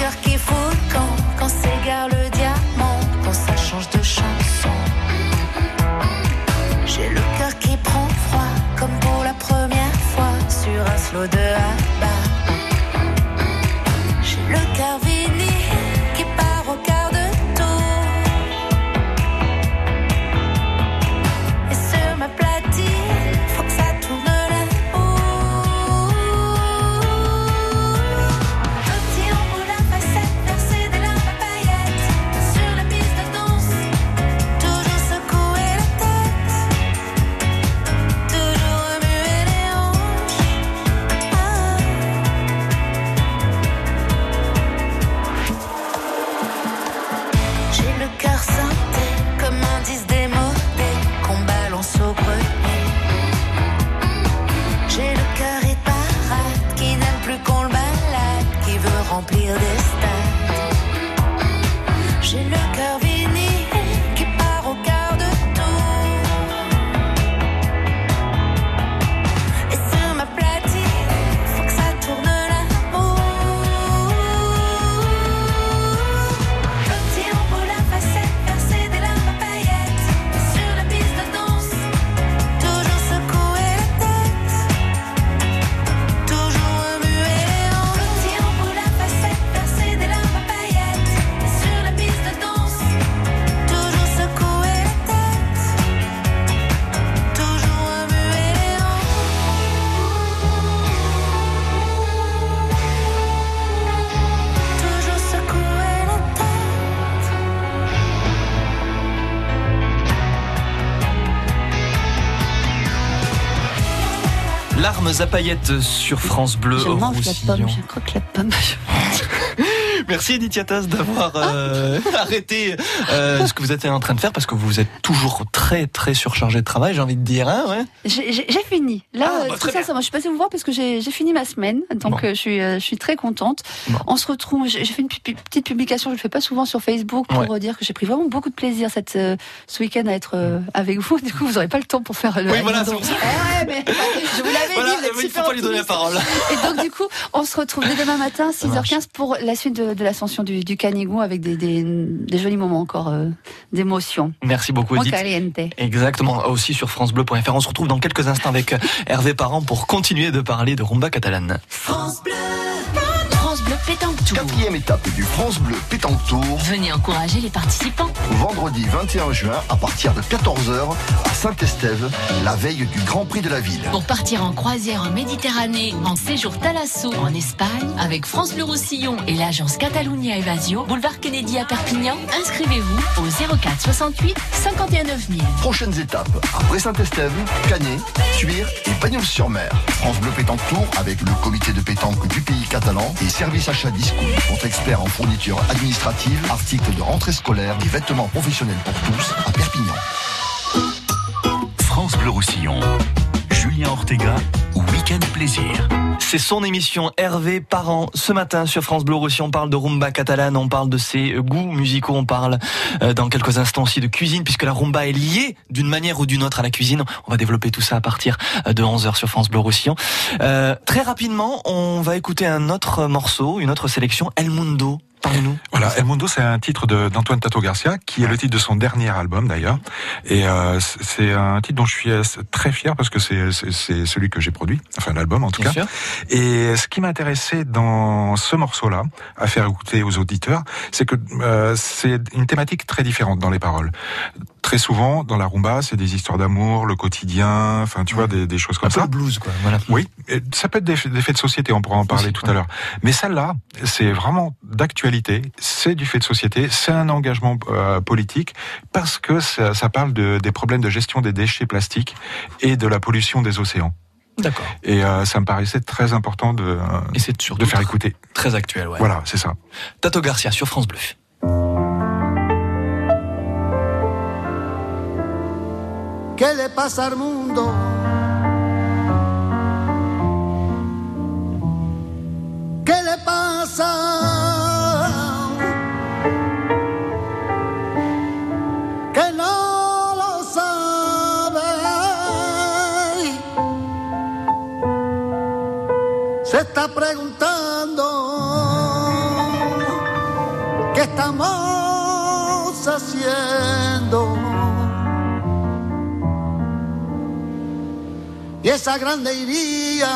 Cœur qui fout le camp quand s'égare le diamant, quand ça change de chanson. J'ai le cœur qui prend froid comme pour la première fois sur un slow de Abba. J'ai le cœur à paillettes sur France Bleu Je mange la pomme, je croque la pomme. Merci Edith Yatas d'avoir euh, arrêté euh, ce que vous êtes en train de faire parce que vous êtes toujours très très surchargé de travail, j'ai envie de dire. Hein, ouais j'ai fini. Là, Ah, euh, bah, tout ça, ça, moi, je suis passée vous voir parce que j'ai fini ma semaine, donc Bon. euh, je suis euh, je suis très contente. On se retrouve. J'ai fait une petite publication, je le fais pas souvent sur Facebook pour Ouais. dire que j'ai pris vraiment beaucoup de plaisir cette euh, ce week-end à être avec vous. Du coup, vous aurez pas le temps pour faire le. Oui, voilà, c'est pour ça. Ouais, mais je vous l'avais Voilà, dit. Vous êtes il faut pas lui donner la parole. Et donc du coup, on se retrouve dès demain matin 6h15 pour la suite de, de l'ascension du, du Canigou avec des, des, des jolis moments encore euh, d'émotion. Merci beaucoup Edith. caliente. Exactement, aussi sur francebleu.fr. On se retrouve dans quelques instants avec Hervé Parent pour continuer de parler de rumba catalane. Pétanque Tour. Quatrième étape du France Bleu Pétanque Tour. Venez encourager les participants. Vendredi 21 juin à partir de 14h à Saint-Estève, la veille du Grand Prix de la ville. Pour partir en croisière en Méditerranée, en séjour Thalasso en Espagne, avec France Bleu Roussillon et l'agence Catalunya Evasio, boulevard Kennedy à Perpignan, inscrivez-vous au 04 68 51 9000. Prochaines étapes après Saint-Estève, Canet, Tuire et Bagnols-sur-Mer. France Bleu Pétanque Tour avec le comité de pétanque du pays catalan et Service Achat Discount, votre expert en fourniture administrative, articles de rentrée scolaire et vêtements professionnels pour tous à Perpignan. France Bleu Roussillon. Julien Ortega, Plaisir. C'est son émission Hervé Parent. Ce matin sur France Bleu Roussillon, on parle de rumba catalane, on parle de ses goûts musicaux, on parle euh, dans quelques instants aussi de cuisine, puisque la rumba est liée d'une manière ou d'une autre à la cuisine. On va développer tout ça à partir euh, de 11h sur France Bleu Roussillon. Euh, très rapidement, on va écouter un autre morceau, une autre sélection, El Mundo. Parlez-nous. Voilà, El Mundo, c'est un titre d'Antoine Tato Garcia, qui est le titre de son dernier album d'ailleurs. Et euh, c'est un titre dont je suis euh, très fier parce que c'est celui que j'ai produit, enfin l'album en tout Bien cas. sûr. Et ce qui m'intéressait dans ce morceau-là, à faire écouter aux auditeurs, c'est que euh, c'est une thématique très différente dans les paroles. Très souvent, dans la rumba, c'est des histoires d'amour, le quotidien, enfin tu vois, des, des choses comme Un peu ça. blues, quoi. Voilà. Oui, ça peut être des, des faits de société, on pourra en parler Aussi, tout ouais. à l'heure. Mais celle-là, c'est vraiment d'actualité, c'est du fait de société, c'est un engagement euh, politique, parce que ça, ça parle de, des problèmes de gestion des déchets plastiques et de la pollution des océans. D'accord. Et euh, ça me paraissait très important de, Et de faire écouter. Très actuel, ouais. Voilà, c'est ça. Tato Garcia sur France Bleu. ¿Qué le pasa al mundo? ¿Qué le pasa? Que no lo sabe. Se está preguntando qué estamos haciendo. Esa grande iría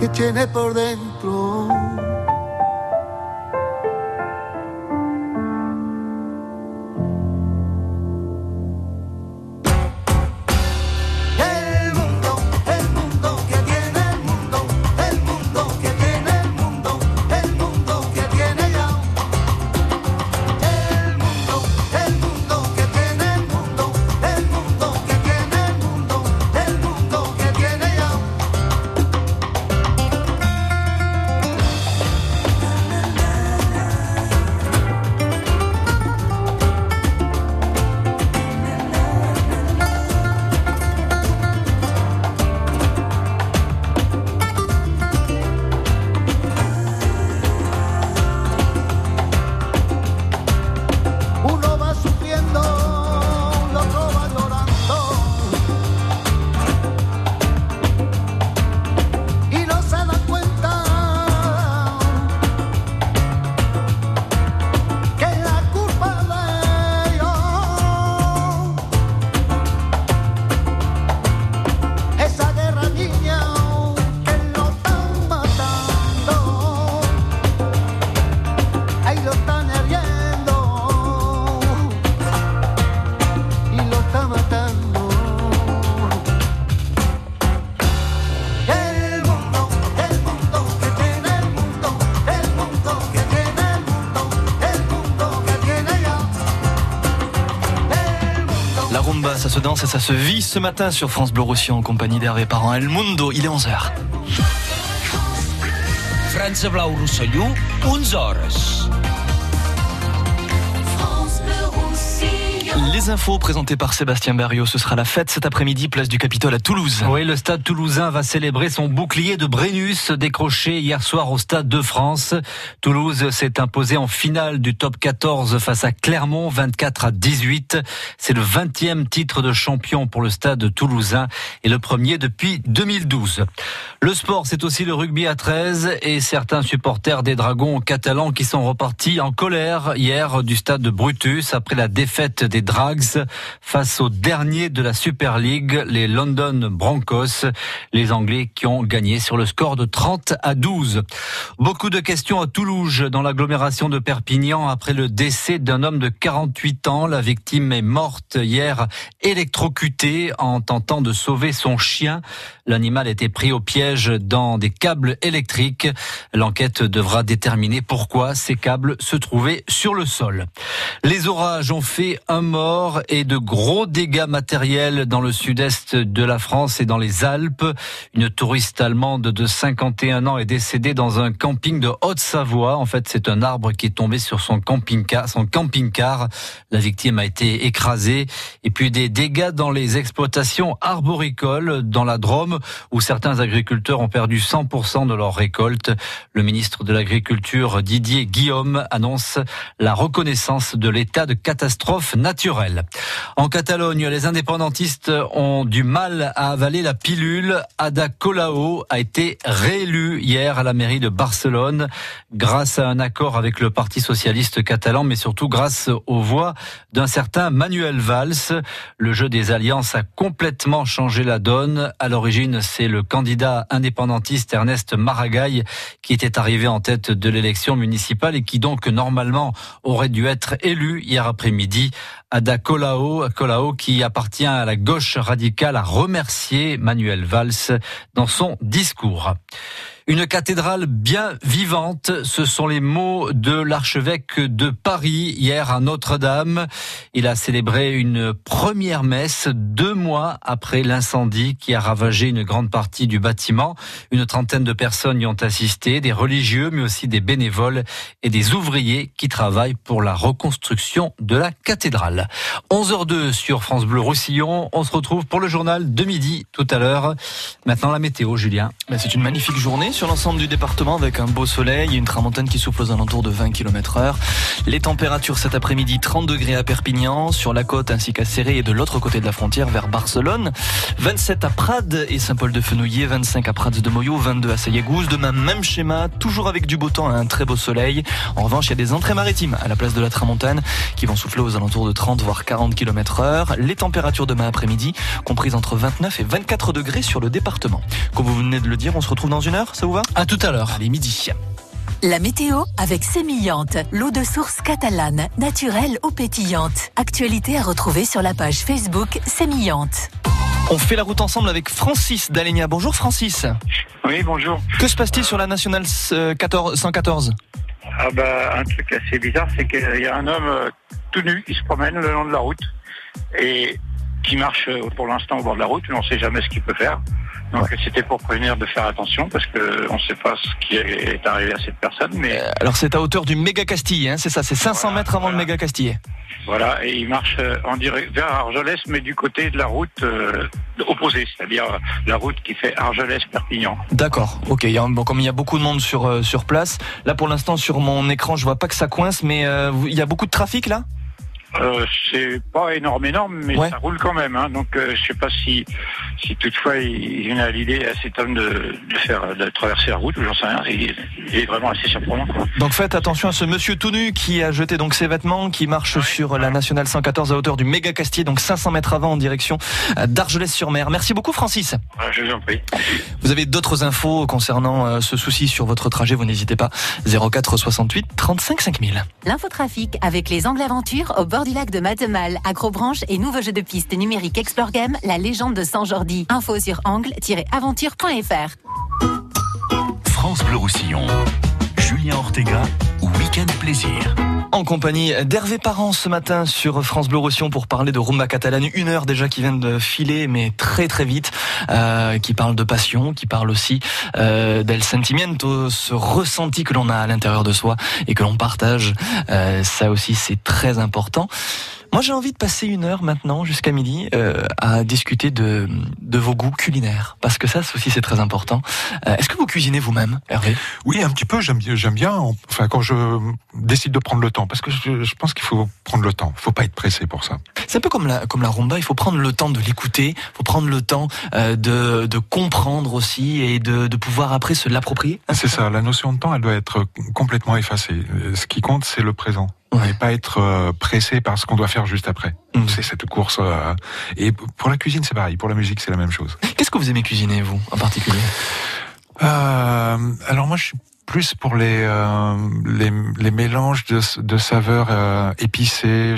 que tiene por dentro. Danse et ça se vit ce matin sur France Bleu Roussillon en compagnie d'Hervé Parent. El Mundo, il est 11h. France Blau Roussillon, 11 Les infos présentées par Sébastien Berriot, ce sera la fête cet après-midi, place du Capitole à Toulouse. Oui, le stade toulousain va célébrer son bouclier de Brennus décroché hier soir au stade de France. Toulouse s'est imposé en finale du top 14 face à Clermont, 24 à 18. C'est le 20e titre de champion pour le stade toulousain et le premier depuis 2012. Le sport, c'est aussi le rugby à 13 et certains supporters des Dragons catalans qui sont repartis en colère hier du stade de Brutus après la défaite des Drags face au dernier de la Super League, les London Broncos, les Anglais qui ont gagné sur le score de 30 à 12. Beaucoup de questions à Toulouse, dans l'agglomération de Perpignan, après le décès d'un homme de 48 ans. La victime est morte hier, électrocutée en tentant de sauver son chien. L'animal était pris au piège dans des câbles électriques. L'enquête devra déterminer pourquoi ces câbles se trouvaient sur le sol. Les orages ont fait un mort et de gros dégâts matériels dans le sud-est de la France et dans les Alpes. Une touriste allemande de 51 ans est décédée dans un camping de Haute-Savoie. En fait, c'est un arbre qui est tombé sur son camping-car. Son camping-car. La victime a été écrasée. Et puis des dégâts dans les exploitations arboricoles dans la Drôme où certains agriculteurs ont perdu 100% de leur récolte. Le ministre de l'Agriculture, Didier Guillaume, annonce la reconnaissance de l'état de catastrophe naturelle. En Catalogne, les indépendantistes ont du mal à avaler la pilule. Ada Colau a été réélu hier à la mairie de Barcelone grâce à un accord avec le Parti socialiste catalan, mais surtout grâce aux voix d'un certain Manuel Valls. Le jeu des alliances a complètement changé la donne. À l'origine, c'est le candidat indépendantiste Ernest Maragall qui était arrivé en tête de l'élection municipale et qui donc normalement aurait dû être élu hier après-midi. Ada Colau, Colau qui appartient à la gauche radicale, a remercié Manuel Valls dans son discours. Une cathédrale bien vivante, ce sont les mots de l'archevêque de Paris hier à Notre-Dame. Il a célébré une première messe deux mois après l'incendie qui a ravagé une grande partie du bâtiment. Une trentaine de personnes y ont assisté, des religieux mais aussi des bénévoles et des ouvriers qui travaillent pour la reconstruction de la cathédrale. 11h02 sur France Bleu Roussillon. On se retrouve pour le journal de midi tout à l'heure. Maintenant la météo, Julien. Ben, C'est une magnifique journée sur l'ensemble du département avec un beau soleil une tramontaine qui souffle aux alentours de 20 km heure. Les températures cet après-midi 30 degrés à Perpignan, sur la côte ainsi qu'à Serré et de l'autre côté de la frontière vers Barcelone. 27 à Prades et Saint-Paul-de-Fenouillet, 25 à Prades de Moyo, 22 à Sayagouze. Demain, même schéma, toujours avec du beau temps et un très beau soleil. En revanche, il y a des entrées maritimes à la place de la tramontane qui vont souffler aux alentours de 30 voire 40 km heure. Les températures demain après-midi comprises entre 29 et 24 degrés sur le département. Comme vous venez de le dire, on se retrouve dans une heure, ça vous va? À tout à l'heure. Allez, midi. La météo avec Sémillante, l'eau de source catalane, naturelle ou pétillante. Actualité à retrouver sur la page Facebook Sémillante. On fait la route ensemble avec Francis d'Alenia. Bonjour Francis. Oui, bonjour. Que se passe-t-il sur la nationale euh, 14 114 Ah bah, un truc assez bizarre, c'est qu'il y a un homme euh, tout nu qui se promène le long de la route et qui marche euh, pour l'instant au bord de la route, mais on ne sait jamais ce qu'il peut faire. Donc c'était pour prévenir de faire attention parce que on ne sait pas ce qui est arrivé à cette personne, mais Alors c'est à hauteur du méga Castille, hein, c'est ça, c'est 500 mètres avant le méga Castille. voilà, et il marche euh, en direct vers Argelès, mais du côté de la route euh, opposée, c'est-à-dire euh, la route qui fait Argelès-Perpignan. D'accord, ok. Bon, comme il y a beaucoup de monde sur, euh, sur place, là pour l'instant sur mon écran je vois pas que ça coince, mais euh, il y a beaucoup de trafic là? Euh, c'est pas énorme, énorme, mais ça roule quand même. Hein. Donc, euh, je sais pas si, si toutefois il, il venait à l'idée à cet homme de, de faire de traverser la route, ou j'en sais rien. Il, il est vraiment assez surprenant. Quoi. Donc faites attention à ce monsieur tout nu qui a jeté donc ses vêtements, qui marche sur la nationale 114 à hauteur du méga Castier, donc 500 mètres avant en direction euh, d'Argelès-sur-Mer. Merci beaucoup Francis. Je vous en prie. Vous avez d'autres infos concernant euh, ce souci sur votre trajet, vous n'hésitez pas. 04 68 35 5000. L'infotrafic avec les Angles Aventures au bord du lac de Matemal, Acrobranche et nouveau jeu de piste numérique Explore Game, la légende de Saint-Jordi. Info sur angle-aventure.fr. France Bleu Roussillon. Julien Ortega, Week-end Plaisir. En compagnie d'Hervé Parent ce matin sur France Bleu Roussillon pour parler de rumba catalane. Une heure déjà qui vient de filer, mais très très vite, euh, qui parle de passion, qui parle aussi euh, del sentimiento, ce ressenti que l'on a à l'intérieur de soi et que l'on partage. Euh, ça aussi c'est très important. Moi, j'ai envie de passer une heure maintenant, jusqu'à midi, euh, à discuter de, de vos goûts culinaires. Parce que ça aussi, c'est très important. Euh, Est-ce que vous cuisinez vous-même, Hervé? Oui, un petit peu. J'aime bien. Enfin, quand je décide de prendre le temps, parce que je, je pense qu'il faut prendre le temps. Il faut pas être pressé pour ça. C'est un peu comme la, comme la rumba, il faut prendre le temps de l'écouter, il faut prendre le temps euh, de, de comprendre aussi et de, de pouvoir après se l'approprier. C'est ça. La notion de temps, elle doit être complètement effacée. Euh, Ce qui compte, c'est le présent. Et pas être euh, pressé par ce qu'on doit faire juste après. C'est cette course. euh, Et pour la cuisine, c'est pareil. Pour la musique, c'est la même chose. Qu'est-ce que vous aimez cuisiner, vous, en particulier? Euh, alors moi, je suis plus pour les euh, les, les mélanges de, de saveurs euh, épicées.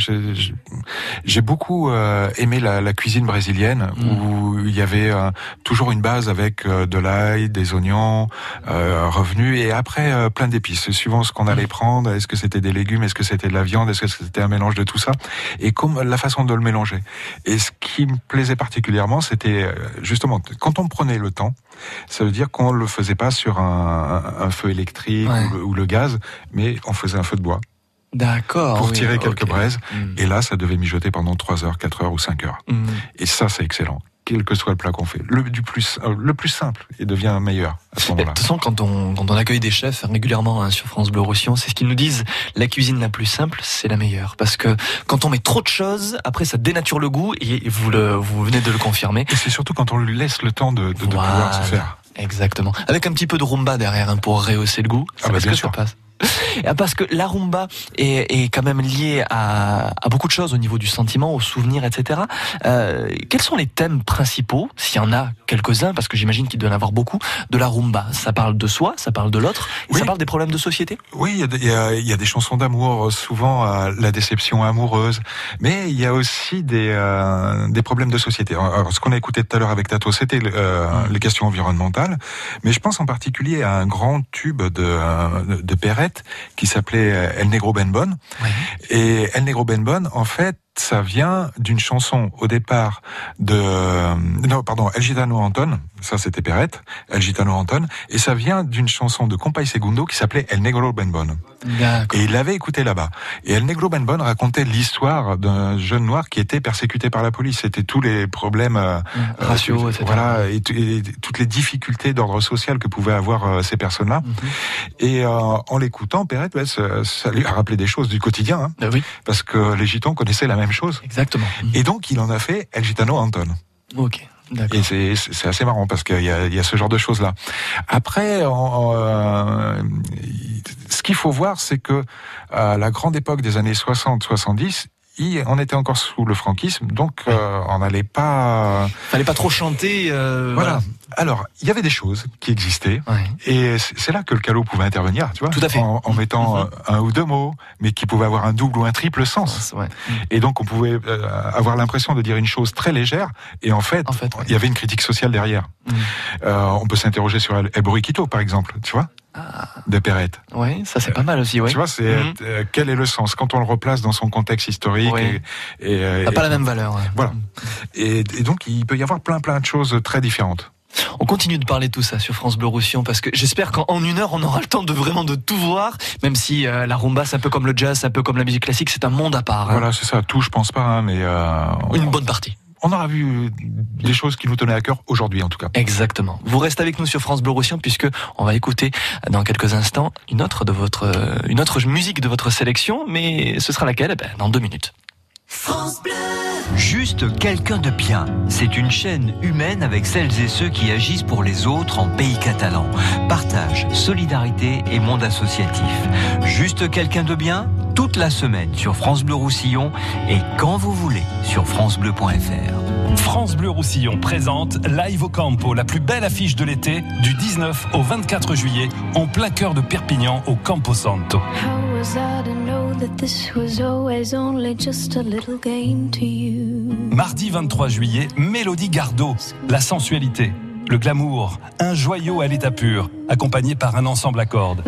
J'ai beaucoup euh, aimé la, la cuisine brésilienne où il y avait euh, toujours une base avec euh, de l'ail, des oignons euh, revenus et après euh, plein d'épices. Suivant ce qu'on allait prendre, est-ce que c'était des légumes, est-ce que c'était de la viande, est-ce que c'était un mélange de tout ça? Et comme la façon de le mélanger. Et ce qui me plaisait particulièrement, c'était justement quand on prenait le temps, ça veut dire qu'on le faisait pas sur un, un- un feu électrique ou, le, ou le gaz, mais on faisait un feu de bois D'accord. pour oui, tirer quelques braises. Et là, ça devait mijoter pendant 3 heures, 4 heures ou 5 heures. Mm. Et ça, c'est excellent. Quel que soit le plat qu'on fait. Le, du plus, euh, le plus simple, il devient meilleur à ce De moment-là. toute façon, quand on, quand on accueille des chefs régulièrement hein, sur France Bleu Roussillon, c'est ce qu'ils nous disent. La cuisine la plus simple, c'est la meilleure. Parce que quand on met trop de choses, après ça dénature le goût et vous, le, vous venez de le confirmer. Et c'est surtout quand on lui laisse le temps de, de, de pouvoir se faire. Exactement. Avec un petit peu de rumba derrière hein, pour rehausser le goût. Ah bah bien que sûr. ça passe. Ah, Parce que la rumba est, est quand même liée à, à beaucoup de choses au niveau du sentiment, aux souvenirs, etc. Euh, quels sont les thèmes principaux, s'il y en a quelques-uns, parce que j'imagine qu'il doit en avoir beaucoup, de la rumba. Ça parle de soi, ça parle de l'autre, et ça parle des problèmes de société. Oui, il y a des- il y, a, il y a des chansons d'amour, euh, souvent euh, la déception amoureuse, mais il y a aussi des, euh, des problèmes de société. Alors, ce qu'on a écouté tout à l'heure avec Tato, c'était euh, les questions environnementales, mais je pense en particulier à un grand tube de, euh, de Perrette qui s'appelait El Negro Ben Bon. Et El Negro Ben Bon, en fait, ça vient d'une chanson au départ de euh, non pardon El Gitano Anton. Ça c'était Perrette. El Gitano Anton. Et ça vient d'une chanson de Compay Segundo qui s'appelait El Negro Ben Bon et il l'avait écouté là-bas et El Negro Ben Bon racontait l'histoire d'un jeune noir qui était persécuté par la police c'était tous les problèmes euh, euh, raciaux, etc. voilà et, toutes les difficultés d'ordre social que pouvaient avoir euh, ces personnes-là et euh, en l'écoutant Perrette ouais, ça, ça lui a rappelé des choses du quotidien hein, oui. parce que les gitans connaissaient la même chose. Exactement. Et donc, il en a fait El Gitano Anton. Ok. Et c'est assez marrant parce qu'il y a, il y a ce genre de choses là. Après, en- en, ce qu'il faut voir, c'est que à la grande époque des années 60-70, il- on était encore sous le franquisme, donc euh, on n'allait pas. Fallait pas trop chanter. euh, voilà. Alors, il y avait des choses qui existaient, et c'est là que le calot pouvait intervenir, tu vois, Tout à fait. en, en mettant euh, un ou deux mots, mais qui pouvaient avoir un double ou un triple sens. Et donc, on pouvait euh, avoir l'impression de dire une chose très légère, et en fait, il y avait une critique sociale derrière. Euh, on peut s'interroger sur El, El Borriquito, par exemple, tu vois, de Perrette. Ouais, ça c'est pas mal aussi, ouais. Tu vois, c'est Mhm. euh, quel est le sens quand on le replace dans son contexte historique et, et, euh, Ça a pas et- la même valeur. ouais. Voilà. Et, et donc, il peut y avoir plein plein de choses très différentes. On continue de parler de tout ça sur France Bleu Roussillon parce que j'espère qu'en en une heure on aura le temps de vraiment de tout voir, même si euh, la rumba c'est un peu comme le jazz, c'est un peu comme la musique classique, c'est un monde à part. hein. Voilà, c'est ça. Tout, je pense pas, hein, mais euh, Une bonne partie. On aura vu des choses qui nous tenaient à cœur aujourd'hui, en tout cas. Exactement. Vous restez avec nous sur France Bleu Roussillon puisque on va écouter dans quelques instants une autre de votre euh, une autre musique de votre sélection, mais ce sera laquelle? Eh ben, Dans deux minutes. France Bleu. Juste quelqu'un de bien. C'est une chaîne humaine avec celles et ceux qui agissent pour les autres en pays catalan. Partage, solidarité et monde associatif. Juste quelqu'un de bien, toute la semaine sur France Bleu Roussillon et quand vous voulez sur francebleu.fr. France Bleu Roussillon présente Live au Campo, la plus belle affiche de l'été, du 19 au 24 juillet, en plein cœur de Perpignan, au Campo Santo. How was I to know that this was always only just a little game to you? Mardi 23 juillet, Mélodie Gardot, La sensualité. le glamour, un joyau à l'état pur, accompagné par un ensemble à cordes.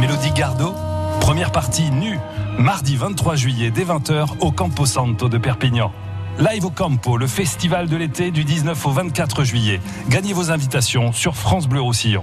Mélodie Gardot, première partie nue, mardi 23 juillet dès 20h au Campo Santo de Perpignan. Live au Campo, le festival de l'été du 19 au 24 juillet. Gagnez vos invitations sur France Bleu Roussillon.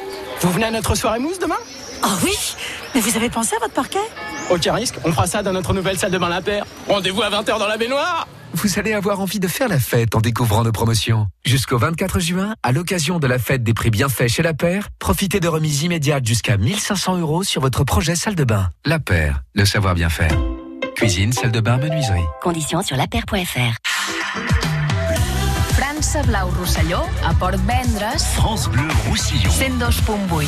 Vous venez à notre soirée mousse demain? Oh oui Mais vous avez pensé à votre parquet? Aucun risque, on fera ça dans notre nouvelle salle de bain La Paire. Rendez-vous à 20h dans la baignoire Vous allez avoir envie de faire la fête en découvrant nos promotions. Jusqu'au 24 juin, à l'occasion de la fête des prix bienfaits chez La Paire, profitez de remises immédiates jusqu'à 1500 euros sur votre projet salle de bain. La Paire, le savoir bien faire. Cuisine, salle de bain, menuiserie. Conditions sur lapaire.fr. França Blau Rosselló, a Port Vendres, France Bleu Roussillon. 102.8.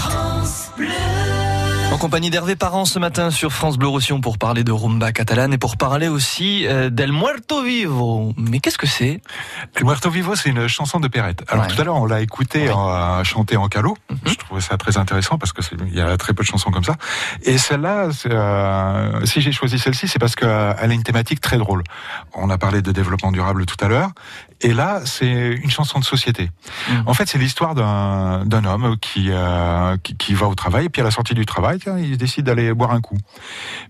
En compagnie d'Hervé Parent ce matin sur France Bleu Roussillon pour parler de rumba catalane et pour parler aussi euh, d'El Muerto Vivo. Mais qu'est-ce que c'est? El Muerto Vivo, c'est une chanson de Perrette. Alors tout à l'heure, on l'a écouté en, euh, chanter en calot. Je trouvais ça très intéressant parce que c'est- il y a très peu de chansons comme ça. Et celle-là, c'est, euh, si j'ai choisi celle-ci, c'est parce qu'elle a une thématique très drôle. On a parlé de développement durable tout à l'heure. Et là, c'est une chanson de société. En fait, c'est l'histoire d'un d'un homme qui, euh, qui qui va au travail et puis à la sortie du travail, tiens, il décide d'aller boire un coup.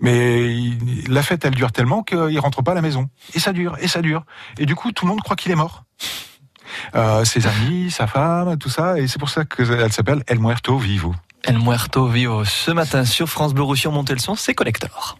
Mais il- la fête, elle dure tellement qu'il rentre pas à la maison. Et ça dure, et ça dure. Et du coup, tout le monde croit qu'il est mort. Euh, ses amis, sa femme, tout ça, et c'est pour ça qu'elle s'appelle El Muerto Vivo. El Muerto Vivo. Ce matin sur France Bleu Roussillon, montez le son, c'est Collector.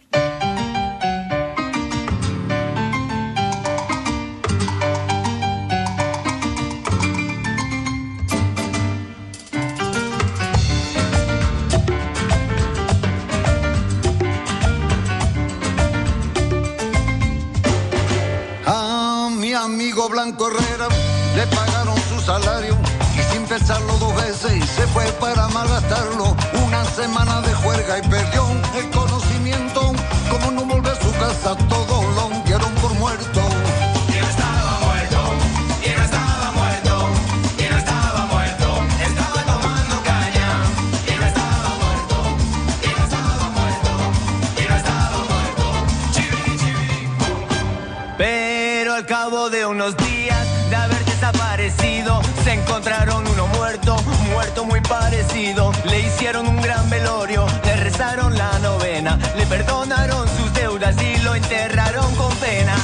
Muerto muy parecido. Le hicieron un gran velorio, le rezaron la novena, le perdonaron sus deudas y lo enterraron con pena.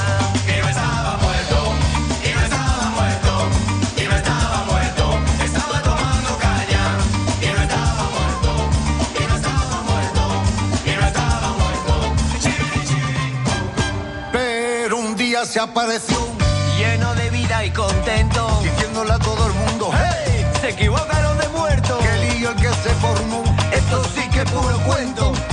Y no estaba muerto, y no estaba muerto, y no estaba muerto, estaba tomando caña. Y no estaba muerto, y no estaba muerto, y no estaba muerto. Pero un día se apareció puro cuento.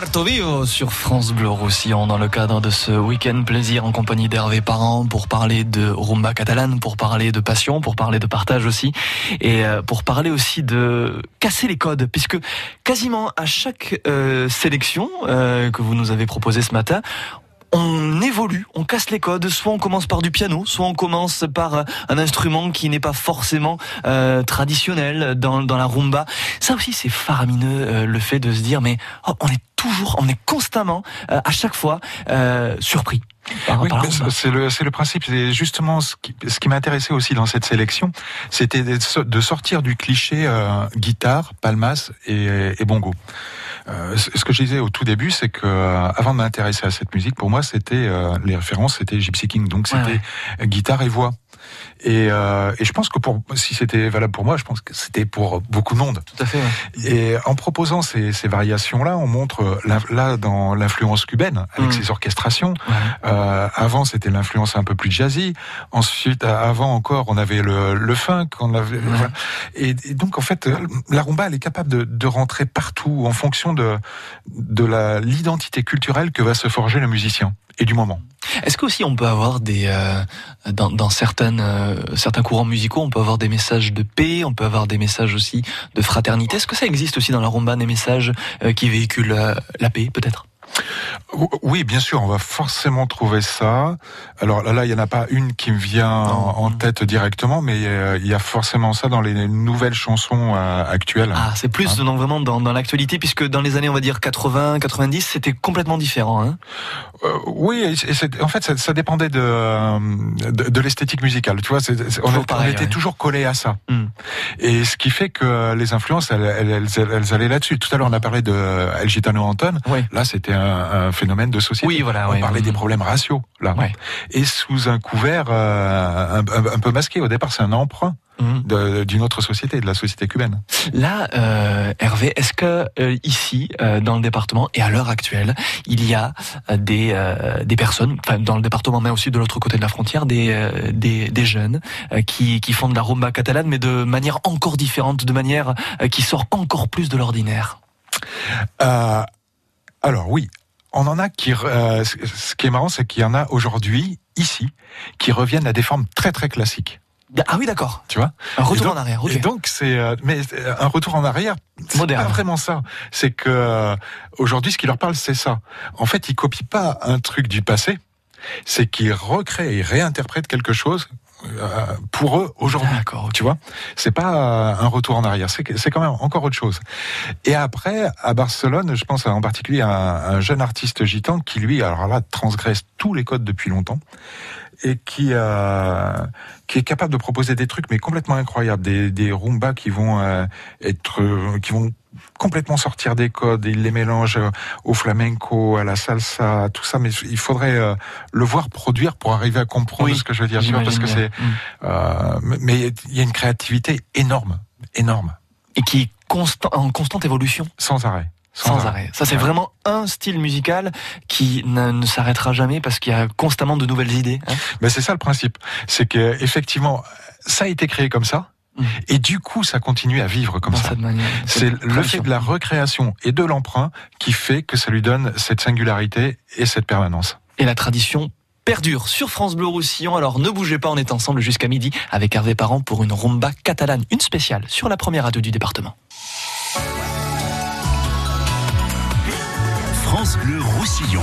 Vivo sur France Bleu Roussillon dans le cadre de ce week-end plaisir en compagnie d'Hervé Parent pour parler de rumba catalane, pour parler de passion, pour parler de partage aussi et euh, pour parler aussi de casser les codes puisque quasiment à chaque euh, sélection euh, que vous nous avez proposée ce matin, on évolue, on casse les codes. Soit on commence par du piano, soit on commence par un instrument qui n'est pas forcément traditionnel dans, la rumba. Ça aussi, c'est faramineux le fait de se dire, mais oh, on est toujours, on est constamment, euh, à chaque fois, euh, surpris. Oui, c'est le, c'est le principe. C'est justement ce qui, ce qui m'intéressait aussi dans cette sélection, c'était de so- de sortir du cliché euh, guitare, palmas et, et bongo. Euh, ce que je disais au tout début, c'est que euh, avant de m'intéresser à cette musique, pour moi, c'était euh, les références, c'était Gypsy King, donc Ouais, c'était guitare et voix. Et, euh, et je pense que pour si c'était valable pour moi, je pense que c'était pour beaucoup de monde. Tout à fait. ouais. Et en proposant ces, ces variations-là, on montre euh, là dans l'influence cubaine avec Mm. ses orchestrations. Euh, avant, c'était l'influence un peu plus jazzy. Ensuite, avant encore, on avait le, le funk. On avait, voilà. et, et donc, en fait, la rumba, elle est capable de, de rentrer partout en fonction de de l'identité culturelle que va se forger le musicien et du moment. Est-ce qu'aussi on peut avoir des euh, dans, dans certaines euh, certains courants musicaux, on peut avoir des messages de paix, on peut avoir des messages aussi de fraternité? Est-ce que ça existe aussi dans la rumba des messages euh, qui véhiculent euh, la paix, peut-être? Oui, bien sûr, on va forcément trouver ça. Alors là, il y en a pas une qui me vient en, tête directement, mais euh, il y a forcément ça dans les nouvelles chansons euh, actuelles. Ah, c'est plus Hein? non, vraiment dans, dans l'actualité, puisque dans les années, on va dire 80, 90, c'était complètement différent. Hein Euh, oui, et en fait, ça, ça dépendait de, de, de l'esthétique musicale. Tu vois, on, pareil, était ouais. toujours collé à ça. Hmm. Et ce qui fait que les influences, elles, elles, elles, elles allaient là-dessus. Tout à l'heure, on a parlé de El Gitano Anton. Là, c'était un, un phénomène de société. Oui, voilà, on parlait des problèmes raciaux, là. Et sous un couvert euh, un, peu masqué. Au départ, c'est un emprunt de- d'une autre société, de la société cubaine. Là, euh, Hervé, est-ce que euh, ici, euh, dans le département et à l'heure actuelle, il y a euh, des euh, des personnes, enfin dans le département, mais aussi de l'autre côté de la frontière, des euh, des, des jeunes euh, qui qui font de la rumba catalane, mais de manière encore différente, de manière euh, qui sort encore plus de l'ordinaire? Alors oui, on en a qui. euh, ce qui est marrant, c'est qu'il y en a aujourd'hui ici qui reviennent à des formes très très classiques. Ah oui, d'accord. Tu vois? Un retour donc- en arrière. Et donc c'est, euh, mais euh, un retour en arrière, c'est Moderne. pas vraiment ça. C'est que euh, aujourd'hui, ce qui leur parle, c'est ça. En fait, ils copient pas un truc du passé, c'est qu'ils recréent et réinterprètent quelque chose. Euh, pour eux aujourd'hui, tu vois, c'est pas euh, un retour en arrière, c'est quand même encore autre chose. Et après, à Barcelone, je pense en particulier à un, un jeune artiste gitan qui lui, alors là, transgresse tous les codes depuis longtemps et qui euh, qui est capable de proposer des trucs mais complètement incroyables, des des rumbas qui vont euh, être qui vont complètement sortir des codes, il les mélange euh, au flamenco, à la salsa, à tout ça, mais il faudrait euh, le voir produire pour arriver à comprendre Oui, ce que je veux dire, parce que c'est, bien. euh, mais il y a une créativité énorme, énorme, Et qui est constant, en constante évolution. sans arrêt. Sans, arrêt. Ça, c'est Ouais. vraiment un style musical qui ne, ne s'arrêtera jamais parce qu'il y a constamment de nouvelles idées. hein. Ben c'est ça le principe, c'est que effectivement ça a été créé comme ça. Et du coup, ça continue à vivre comme Dans ça. C'est le fait de la recréation et de l'emprunt qui fait que ça lui donne cette singularité et cette permanence. Et la tradition perdure sur France Bleu Roussillon. Alors ne bougez pas, on est ensemble jusqu'à midi avec Hervé Parent pour une rumba catalane, une spéciale sur la première radio du département. France Bleu Roussillon.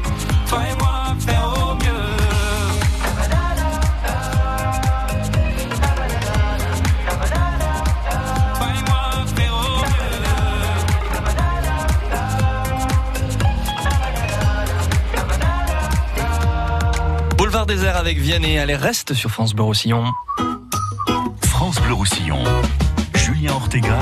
Boulevard désert avec Vianney, allez reste sur France Bleu Roussillon. France Bleu Roussillon. Julien Ortega,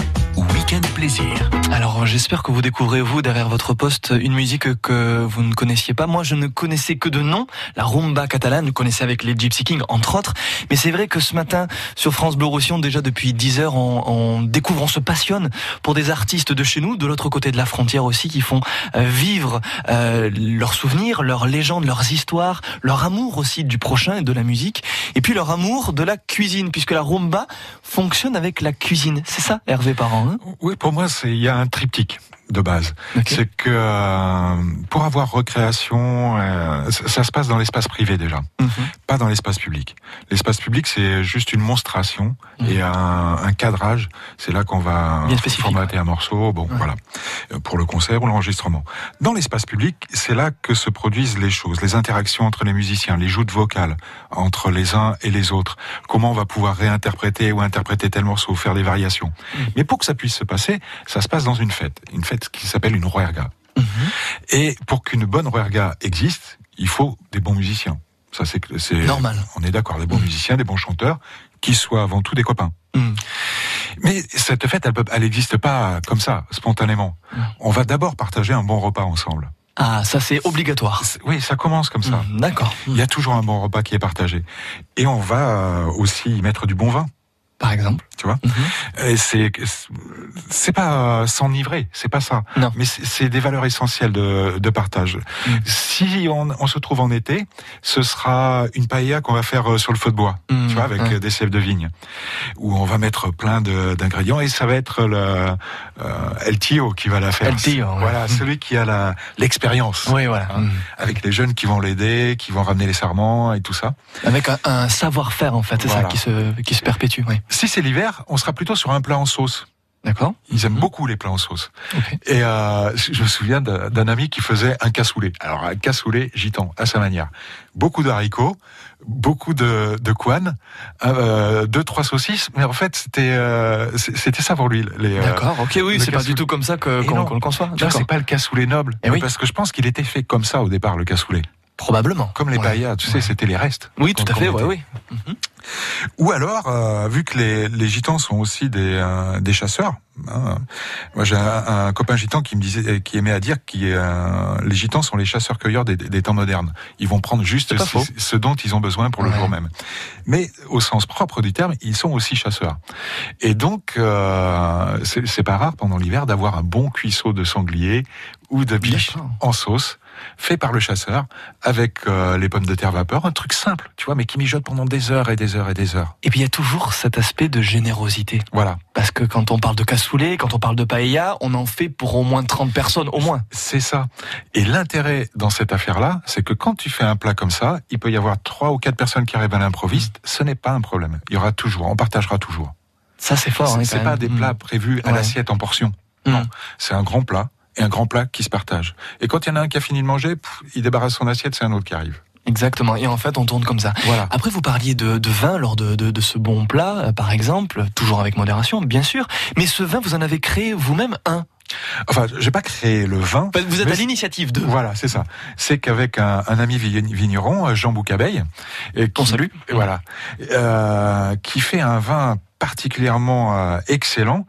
Alors j'espère que vous découvrez vous derrière votre poste une musique que vous ne connaissiez pas. Moi je ne connaissais que de nom, la rumba catalane, je connaissais avec les Gypsy Kings entre autres. Mais c'est vrai que ce matin sur France Bleu Roussillon, déjà depuis 10 heures, on, on découvre, on se passionne pour des artistes de chez nous, de l'autre côté de la frontière aussi, qui font euh, vivre euh, leurs souvenirs, leurs légendes, leurs histoires, leur amour aussi du prochain et de la musique, et puis leur amour de la cuisine, puisque la rumba fonctionne avec la cuisine. C'est ça, Hervé Parent hein? Oui, pour moi, c'est il y a un triptyque de base. C'est que euh, pour avoir recréation, euh, ça, ça se passe dans l'espace privé déjà, pas dans l'espace public. L'espace public, c'est juste une monstration et un, un cadrage. C'est là qu'on va formater un morceau, bon, voilà, euh, pour le concert ou l'enregistrement. Dans l'espace public, c'est là que se produisent les choses, les interactions entre les musiciens, les joutes vocales entre les uns et les autres. Comment on va pouvoir réinterpréter ou interpréter tel morceau, faire des variations. Mais pour que ça puisse se passer, ça se passe dans une fête, une fête qui s'appelle une ruerga. Et pour qu'une bonne ruerga existe, il faut des bons musiciens. Ça c'est Normal. On est d'accord, des bons musiciens, des bons chanteurs, qui soient avant tout des copains. Mais cette fête, elle n'existe pas comme ça, spontanément. On va d'abord partager un bon repas ensemble. Ah, ça c'est obligatoire. Oui, ça commence comme ça. D'accord. Il y a toujours un bon repas qui est partagé. Et on va euh, aussi y mettre du bon vin. Par exemple. Tu vois Et c'est c'est pas euh, s'enivrer, c'est pas ça. Non. Mais c'est c'est des valeurs essentielles de, de partage. Si on, on se trouve en été, ce sera une paella qu'on va faire euh, sur le feu de bois, tu vois, avec euh, des sèves de vigne, où on va mettre plein de- d'ingrédients et ça va être le euh, El Tio qui va la faire. El Tio, ouais. Voilà, celui qui a la l'expérience. Oui, voilà. Hein, Avec les jeunes qui vont l'aider, qui vont ramener les sarments et tout ça. Avec un, un savoir-faire en fait, c'est Voilà. ça qui se, qui se perpétue. Oui. Si c'est l'hiver, on sera plutôt sur un plat en sauce. D'accord. Ils aiment beaucoup les plats en sauce. Et euh, je me souviens d'un ami qui faisait un cassoulet. Alors un cassoulet gitan, à sa manière. Beaucoup de haricots, beaucoup de, de couane, euh, deux trois saucisses. Mais en fait, c'était euh, c'était ça pour lui. les, euh, D'accord, ok, oui, c'est pas du tout comme ça Et qu'on non. le conçoit. D'accord. c'est pas le cassoulet noble. Eh oui. Parce que je pense qu'il était fait comme ça au départ, le cassoulet. Probablement. Comme les Ouais. tu sais, c'était les restes. Oui, tout à fait, ouais, oui. Ou alors, euh, vu que les, les gitans sont aussi des, euh, des chasseurs, hein, moi j'ai un, un copain gitan qui me disait, qui aimait à dire que les gitans sont les chasseurs-cueilleurs des, des temps modernes. Ils vont prendre juste ce, dont ils ont besoin pour le Ouais. jour même. Mais au sens propre du terme, ils sont aussi chasseurs. Et donc, euh, c'est c'est pas rare pendant l'hiver d'avoir un bon cuisseau de sanglier ou de biche en sauce fait par le chasseur avec euh, les pommes de terre vapeur, un truc simple, tu vois, mais qui mijote pendant des heures et des heures et des heures. Et puis il y a toujours cet aspect de générosité. Voilà. Parce que quand on parle de cassoulet, quand on parle de paella, on en fait pour au moins 30 personnes, au moins. C'est ça. Et l'intérêt dans cette affaire-là, c'est que quand tu fais un plat comme ça, il peut y avoir trois ou quatre personnes qui arrivent à l'improviste. Ce n'est pas un problème. Il y aura toujours, on partagera toujours. Ça, c'est fort. hein, C'est quand pas même. des Mm. plats prévus à Ouais. l'assiette en portion. Non. C'est un grand plat et un grand plat qui se partage. Et quand il y en a un qui a fini de manger, pff, il débarrasse son assiette, c'est un autre qui arrive. Exactement. Et en fait, on tourne comme ça. Voilà. Après, vous parliez de, de vin lors de, de, de ce bon plat, euh, par exemple, toujours avec modération, bien sûr. Mais ce vin, vous en avez créé vous-même un. Enfin, j'ai pas créé le vin. Vous êtes à l'initiative de. Voilà, c'est ça. C'est qu'avec un, un ami vign- vigneron, euh, Jean Boucabeille, et qui, salue. voilà, euh, qui fait un vin particulièrement euh, excellent.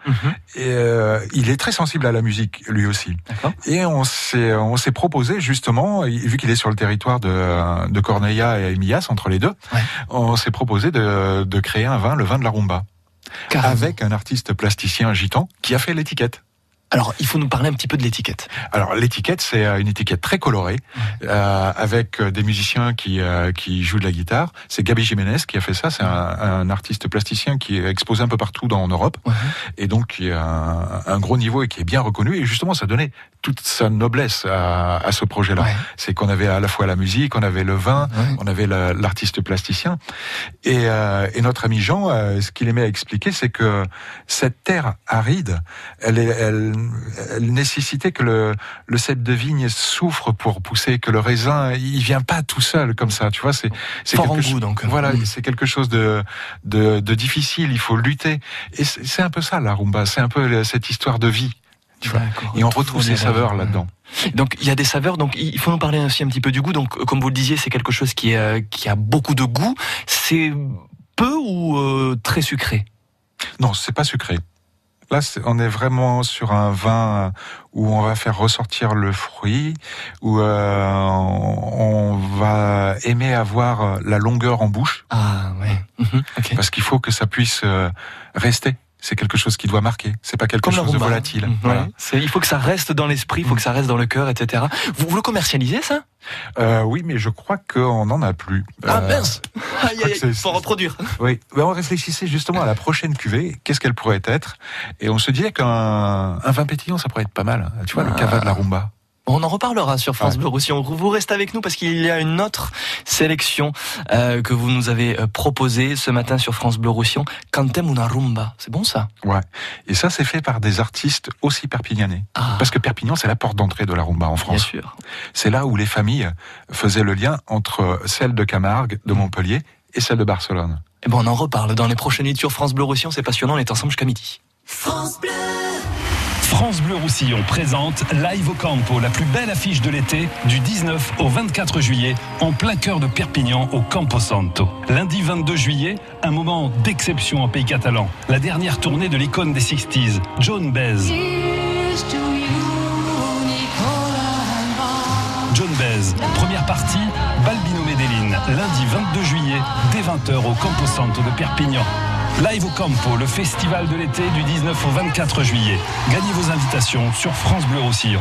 Et, euh, il est très sensible à la musique, lui aussi. Et on s'est on s'est proposé justement, vu qu'il est sur le territoire de, de Corneilla et Emillas, entre les deux, on s'est proposé de, de créer un vin, le vin de la rumba, avec un artiste plasticien gitan qui a fait l'étiquette. Alors, il faut nous parler un petit peu de l'étiquette. Alors l'étiquette, c'est euh, une étiquette très colorée, euh, avec euh, des musiciens qui euh, qui jouent de la guitare. C'est Gabi Jiménez qui a fait ça. C'est un, un artiste plasticien qui est exposé un peu partout dans en Europe, et donc qui a un, un gros niveau et qui est bien reconnu. Et justement, ça donnait toute sa noblesse à, à ce projet-là. C'est qu'on avait à la fois la musique, on avait le vin, on avait la- l'artiste plasticien. Et, euh, et notre ami Jean, euh, ce qu'il aimait expliquer, c'est que cette terre aride, elle, elle, elle nécessitait que le, le cep de vigne souffre pour pousser, que le raisin, il vient pas tout seul comme ça. Tu vois, c'est c'est Fort en quelque goût, chose- donc. Voilà, Mm. c'est quelque chose de, de de difficile. Il faut lutter. Et c'est un peu ça la rumba. C'est un peu cette histoire de vie. Tu vois. Et on retrouve ces saveurs là-dedans. Donc il y a des saveurs, donc il faut nous parler aussi un petit peu du goût. Donc comme vous le disiez, c'est quelque chose qui, est, euh, qui a beaucoup de goût. C'est peu ou euh, très sucré? Non, c'est pas sucré. Là, on est vraiment sur un vin où on va faire ressortir le fruit, où euh, on va aimer avoir la longueur en bouche. Ah ouais. Parce qu'il faut que ça puisse euh, rester. C'est quelque chose qui doit marquer. C'est pas quelque Comme chose de volatile. Mhm. Voilà. Il faut que ça reste dans l'esprit, il faut que ça reste dans le cœur, etc. Vous, vous le commercialisez ça? Euh, oui, mais je crois qu'on n'en a plus. Ah Euh, mince aïe, faut reproduire. Oui, Ben, on réfléchissait justement à la prochaine cuvée, qu'est-ce qu'elle pourrait être, et on se disait qu'un un vin pétillant, ça pourrait être pas mal. Tu vois, le cava de la rumba. On en reparlera sur France Bleu Roussillon. Vous restez avec nous parce qu'il y a une autre sélection euh, que vous nous avez euh, proposée ce matin sur France Bleu Roussillon. Cantem una rumba. C'est bon ça? Ouais. Et ça, c'est fait par des artistes aussi perpignanais. Parce que Perpignan, c'est la porte d'entrée de la rumba en France. Ah. Bien sûr. C'est là où les familles faisaient le lien entre celle de Camargue, de Montpellier, et celle de Barcelone. Et bon, on en reparle dans les prochaines nuits sur France Bleu Roussillon. C'est passionnant. On est ensemble jusqu'à midi. France Bleu Roussillon présente Live au Campo, la plus belle affiche de l'été, du 19 au 24 juillet, en plein cœur de Perpignan, au Campo Santo. Lundi 22 juillet, un moment d'exception en pays catalan. La dernière tournée de l'icône des 60s, John Baez. John Baez, première partie, lundi 22 juillet, dès 20h au Campo Santo de Perpignan. Live au Campo, le festival de l'été du 19 au 24 juillet. Gagnez vos invitations sur France Bleu Roussillon.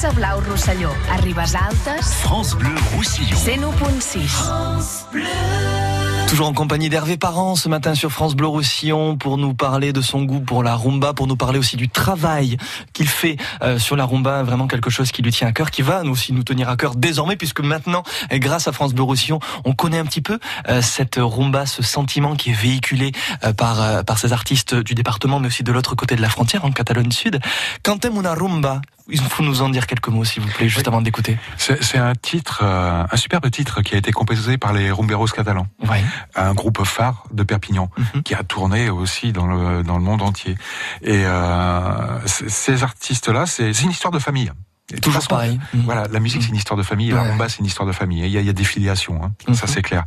França Blau Rosselló, a Ribes Altes. France Bleu Roussillon. 101.6. Toujours en compagnie d'Hervé Parent ce matin sur France Bleu Roussillon pour nous parler de son goût pour la rumba, pour nous parler aussi du travail qu'il fait euh, sur la rumba, vraiment quelque chose qui lui tient à cœur, qui va nous aussi nous tenir à cœur désormais puisque maintenant, euh, grâce à France Bleu Roussillon, on connaît un petit peu euh, cette rumba, ce sentiment qui est véhiculé euh, par par ces artistes du département, mais aussi de l'autre côté de la frontière, en Catalogne Sud. Cantem una rumba. Il faut nous en dire quelques mots, s'il vous plaît, juste avant d'écouter. C'est c'est un titre, euh, un superbe titre qui a été composé par les rumberos catalans. Ouais. Un groupe phare de Perpignan qui a tourné aussi dans le dans le monde entier. Et euh, ces artistes-là, c'est une histoire de famille. Et Toujours façon, pareil. Voilà, la musique c'est une histoire de famille, la rumba c'est une histoire de famille. Il y a, il y a des filiations, hein. ça Mhm. c'est clair.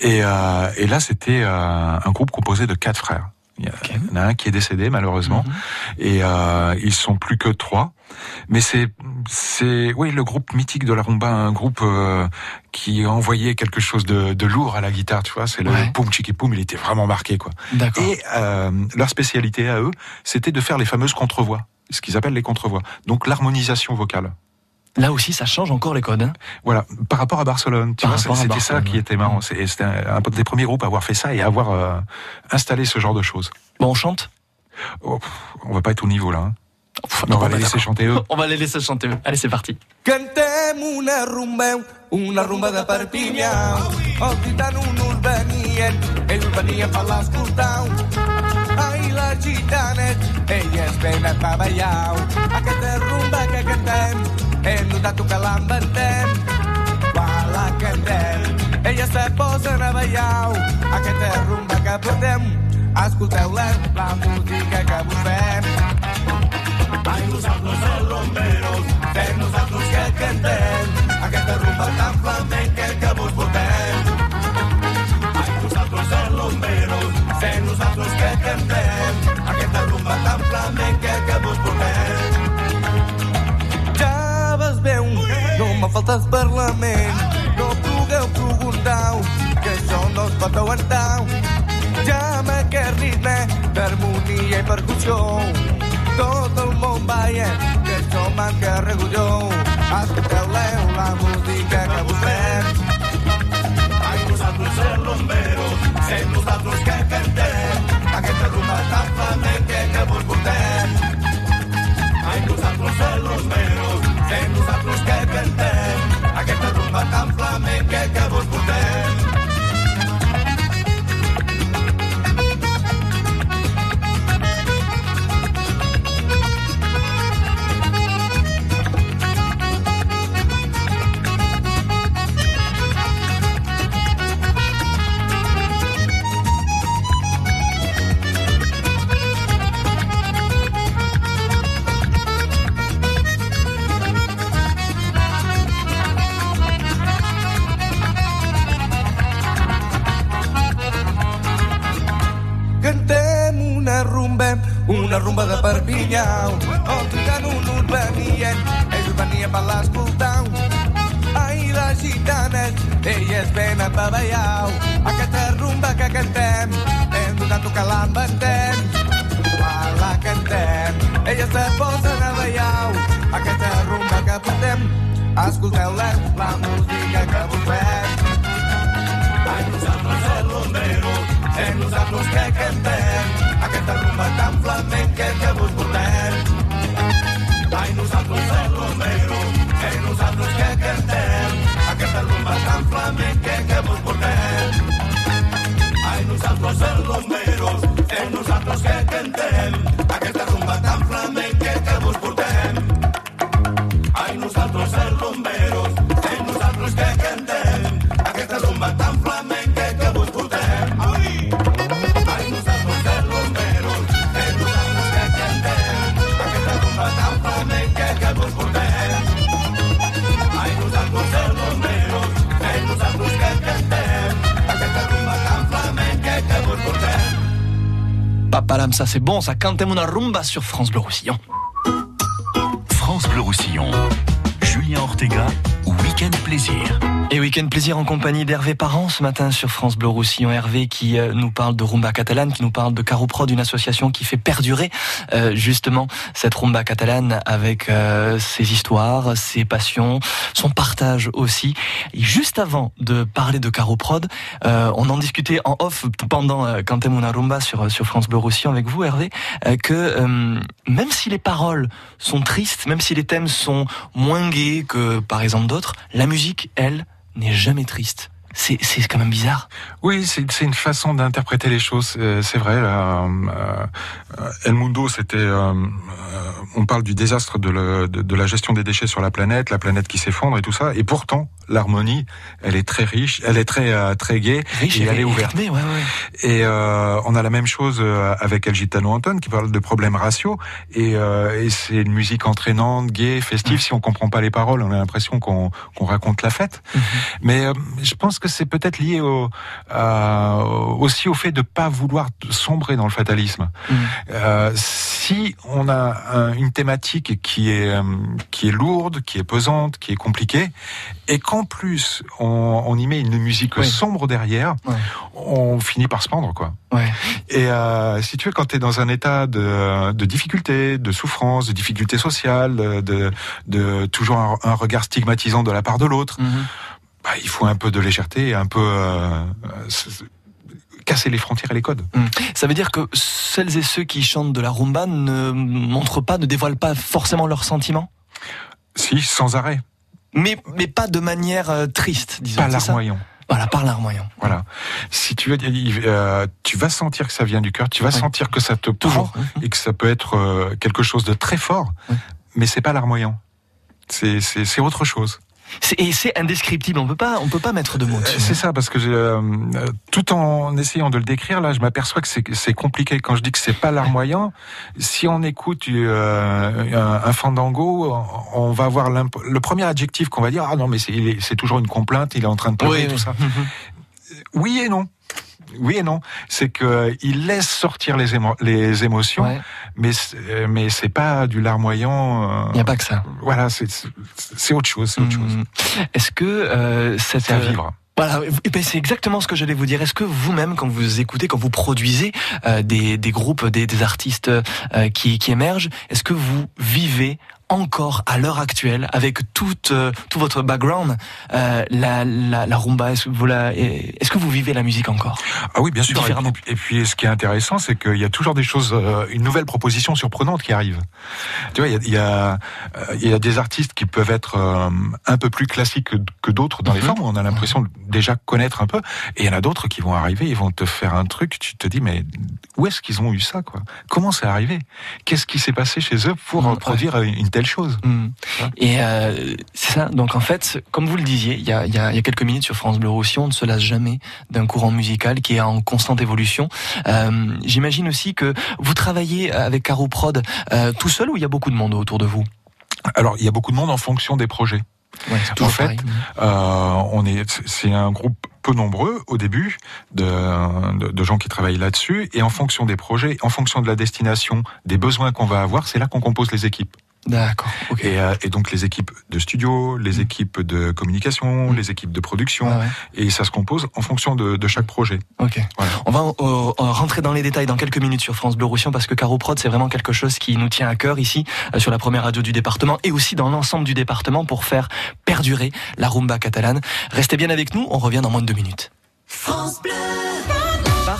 Et, euh, et là c'était euh, un groupe composé de quatre frères. Il y, a, il y en a un qui est décédé malheureusement, et euh, ils sont plus que trois. Mais c'est c'est oui le groupe mythique de la rumba, un groupe euh, qui envoyait quelque chose de, de lourd à la guitare, tu vois. C'est le Ouais. poum chiki poum, il était vraiment marqué quoi. D'accord. Et euh, leur spécialité à eux, c'était de faire les fameuses contrevoix, ce qu'ils appellent les contrevoix. Donc l'harmonisation vocale. Là aussi, ça change encore les codes. hein. Voilà, par rapport à Barcelone, tu Par vois, c'était ça qui était marrant. C'est- C'était un, un des premiers groupes à avoir fait ça et à avoir euh, installé ce genre de choses. Bon, on chante? Oh, pff, on va pas être au niveau là. hein. On va les laisser chanter eux. On va les laisser chanter. eux. Allez, c'est parti. Cantem una rumba, una rumba de Perpinyà. Els gitanos us venien, ells venien per l'escoltar. Ai, les gitanes, elles venen per ballar. Aquesta rumba que cantem, hem notat que la inventem. Quan la cantem, elles se posen a ballar. Aquesta rumba que portem, escolteu-la, la música que fem. Ai, nosaltres els rumberos, fem nosaltres que cantem aquesta rumba tan flamenca me falta el Parlament, no pugueu preguntar, que això no es pot aguantar. Ja aquest ritme d'harmonia i percussió tot el món balla, que això manca reguló. Escolteu-leu la música que vos fem. Ai, nosaltres els rumberos, sem nosaltres que una rumba de Perpinyà. Gitanos no us venien, ells venien per l'escoltar. Ai, les gitanes, elles venen per ballar. Aquesta rumba que cantem, hem donat que la inventem. Quan la cantem, elles se posen a ballar. Aquesta rumba que portem, escolteu-la, la música que vos fem. Ai, nosaltres els rumberos, sem nosaltres que cantem aquesta rumba tan flamenca que vos portem. Ai, nosaltres els rumberos, sem nosaltres que cantem aquesta rumba tan flamenca que vos portem. Ai, nosaltres els rumberos, sem nosaltres que cantem Papalam, ça c'est bon, ça cantem una rumba sur France Bleu Roussillon. France Bleu Roussillon. Julien Ortega, Week-end Plaisir. Et week-end plaisir en compagnie d'Hervé Parent ce matin sur France Bleu Roussillon. Hervé qui euh, nous parle de rumba catalane, qui nous parle de Caroprod, une association qui fait perdurer euh, justement cette rumba catalane avec euh, ses histoires, ses passions, son partage aussi. Et juste avant de parler de Caroprod, euh, on en discutait en off pendant euh, Cantem una rumba sur, sur France Bleu Roussillon avec vous Hervé, euh, que euh, même si les paroles sont tristes, même si les thèmes sont moins gais que par exemple d'autres, la musique, elle, n'est jamais triste. C'est quand même bizarre. Oui, c'est une façon d'interpréter les choses. euh, C'est vrai. Euh, euh, El Mundo, c'était. euh, on parle du désastre de, le- de, de la gestion des déchets sur la planète, la planète qui s'effondre et tout ça. Et pourtant, l'harmonie, elle est très riche, elle est très très gaie Riche et elle est ouverte. rythmée, ouais, ouais. Et on a la même chose avec El Gitano Anton qui parle de problèmes raciaux et, et c'est une musique entraînante, gaie, festive. Si on comprend pas les paroles, on a l'impression qu'on qu'on raconte la fête. Mais euh, je pense que c'est peut-être lié au, euh, aussi au fait de pas vouloir sombrer dans le fatalisme. Euh, si on a un- une thématique qui est euh, qui est lourde, qui est pesante, qui est compliquée, et qu'en plus on, on y met une musique Oui. sombre derrière, on finit par se pendre quoi. Ouais. Et euh, si tu veux, quand tu es dans un état de, de difficulté, de souffrance, de difficulté sociale, de, de toujours un, un regard stigmatisant de la part de l'autre, bah, il faut un peu de légèreté et un peu euh, casser les frontières et les codes. Mm. Ça veut dire que celles et ceux qui chantent de la rumba ne montrent pas, ne dévoilent pas forcément leurs sentiments? Si, sans arrêt. Mais, mais pas de manière euh, triste, disons. Pas larmoyant. Voilà, par larmoyant. Voilà. Si tu veux, euh, tu vas sentir que ça vient du cœur, tu vas sentir que ça te prend et que ça peut être euh, quelque chose de très fort, mais c'est pas larmoyant. C'est autre chose. C'est- Et c'est indescriptible, on peut pas, on peut pas mettre de mots dessus. C'est ça, parce que euh, euh, tout en essayant de le décrire, là, je m'aperçois que c'est compliqué. Quand je dis que c'est pas larmoyant, si on écoute euh, un, un fandango, on va avoir le premier adjectif qu'on va dire. Ah non, mais c'est toujours une complainte. Il est en train de pleurer, Oui, tout oui. ça. Oui et non. Oui et non. C'est que euh, il laisse sortir les, émo- les émotions, Ouais. mais euh, mais c'est pas du larmoyant. Il n'y a pas que ça. Voilà, c'est autre chose. C'est autre chose. Est-ce que euh, cette C'est à vivre. Voilà, eh ben, c'est exactement ce que j'allais vous dire. Est-ce que vous-même, quand vous écoutez, quand vous produisez euh, des, des groupes, des, des artistes euh, qui, qui émergent, est-ce que vous vivez encore à l'heure actuelle, avec euh, tout votre background, euh, la, la, la rumba Est-ce que, vous la- est-ce que vous vivez la musique encore? Ah oui, bien sûr. Et puis, et puis, ce qui est intéressant, c'est qu'il y a toujours des choses, euh, une nouvelle proposition surprenante qui arrive. Tu vois, il y a, il y a, il y a des artistes qui peuvent être un peu plus classiques que, que d'autres dans les Mhm. formes. On a l'impression de déjà connaître un peu. Et il y en a d'autres qui vont arriver, ils vont te faire un truc. Tu te dis, mais où est-ce qu'ils ont eu ça, quoi? Comment c'est arrivé? Qu'est-ce qui s'est passé chez eux pour euh, produire une telle chose Mm. Et euh, c'est ça. Donc en fait, comme vous le disiez, il y a, il y a- il y a quelques minutes sur France Bleu Roussillon, on ne se lasse jamais d'un courant musical qui est en constante évolution. Euh, J'imagine aussi que vous travaillez avec Caro Prod euh, tout seul ou il y a beaucoup de monde autour de vous? Alors, il y a beaucoup de monde en fonction des projets. Ouais, c'est En fait, euh, on est, c'est un groupe peu nombreux au début de, de, de gens qui travaillent là-dessus, et en fonction des projets, en fonction de la destination, des besoins qu'on va avoir, c'est là qu'on compose les équipes. D'accord. Et, euh, et donc les équipes de studio, les équipes de communication, les équipes de production, ouais. et ça se compose en fonction de, de chaque projet. Ok. On va euh, euh, rentrer dans les détails dans quelques minutes sur France Bleu Roussillon parce que Caro Prod c'est vraiment quelque chose qui nous tient à cœur ici euh, sur la première radio du département et aussi dans l'ensemble du département pour faire perdurer la rumba catalane. Restez bien avec nous, on revient dans moins de deux minutes. France Bleu.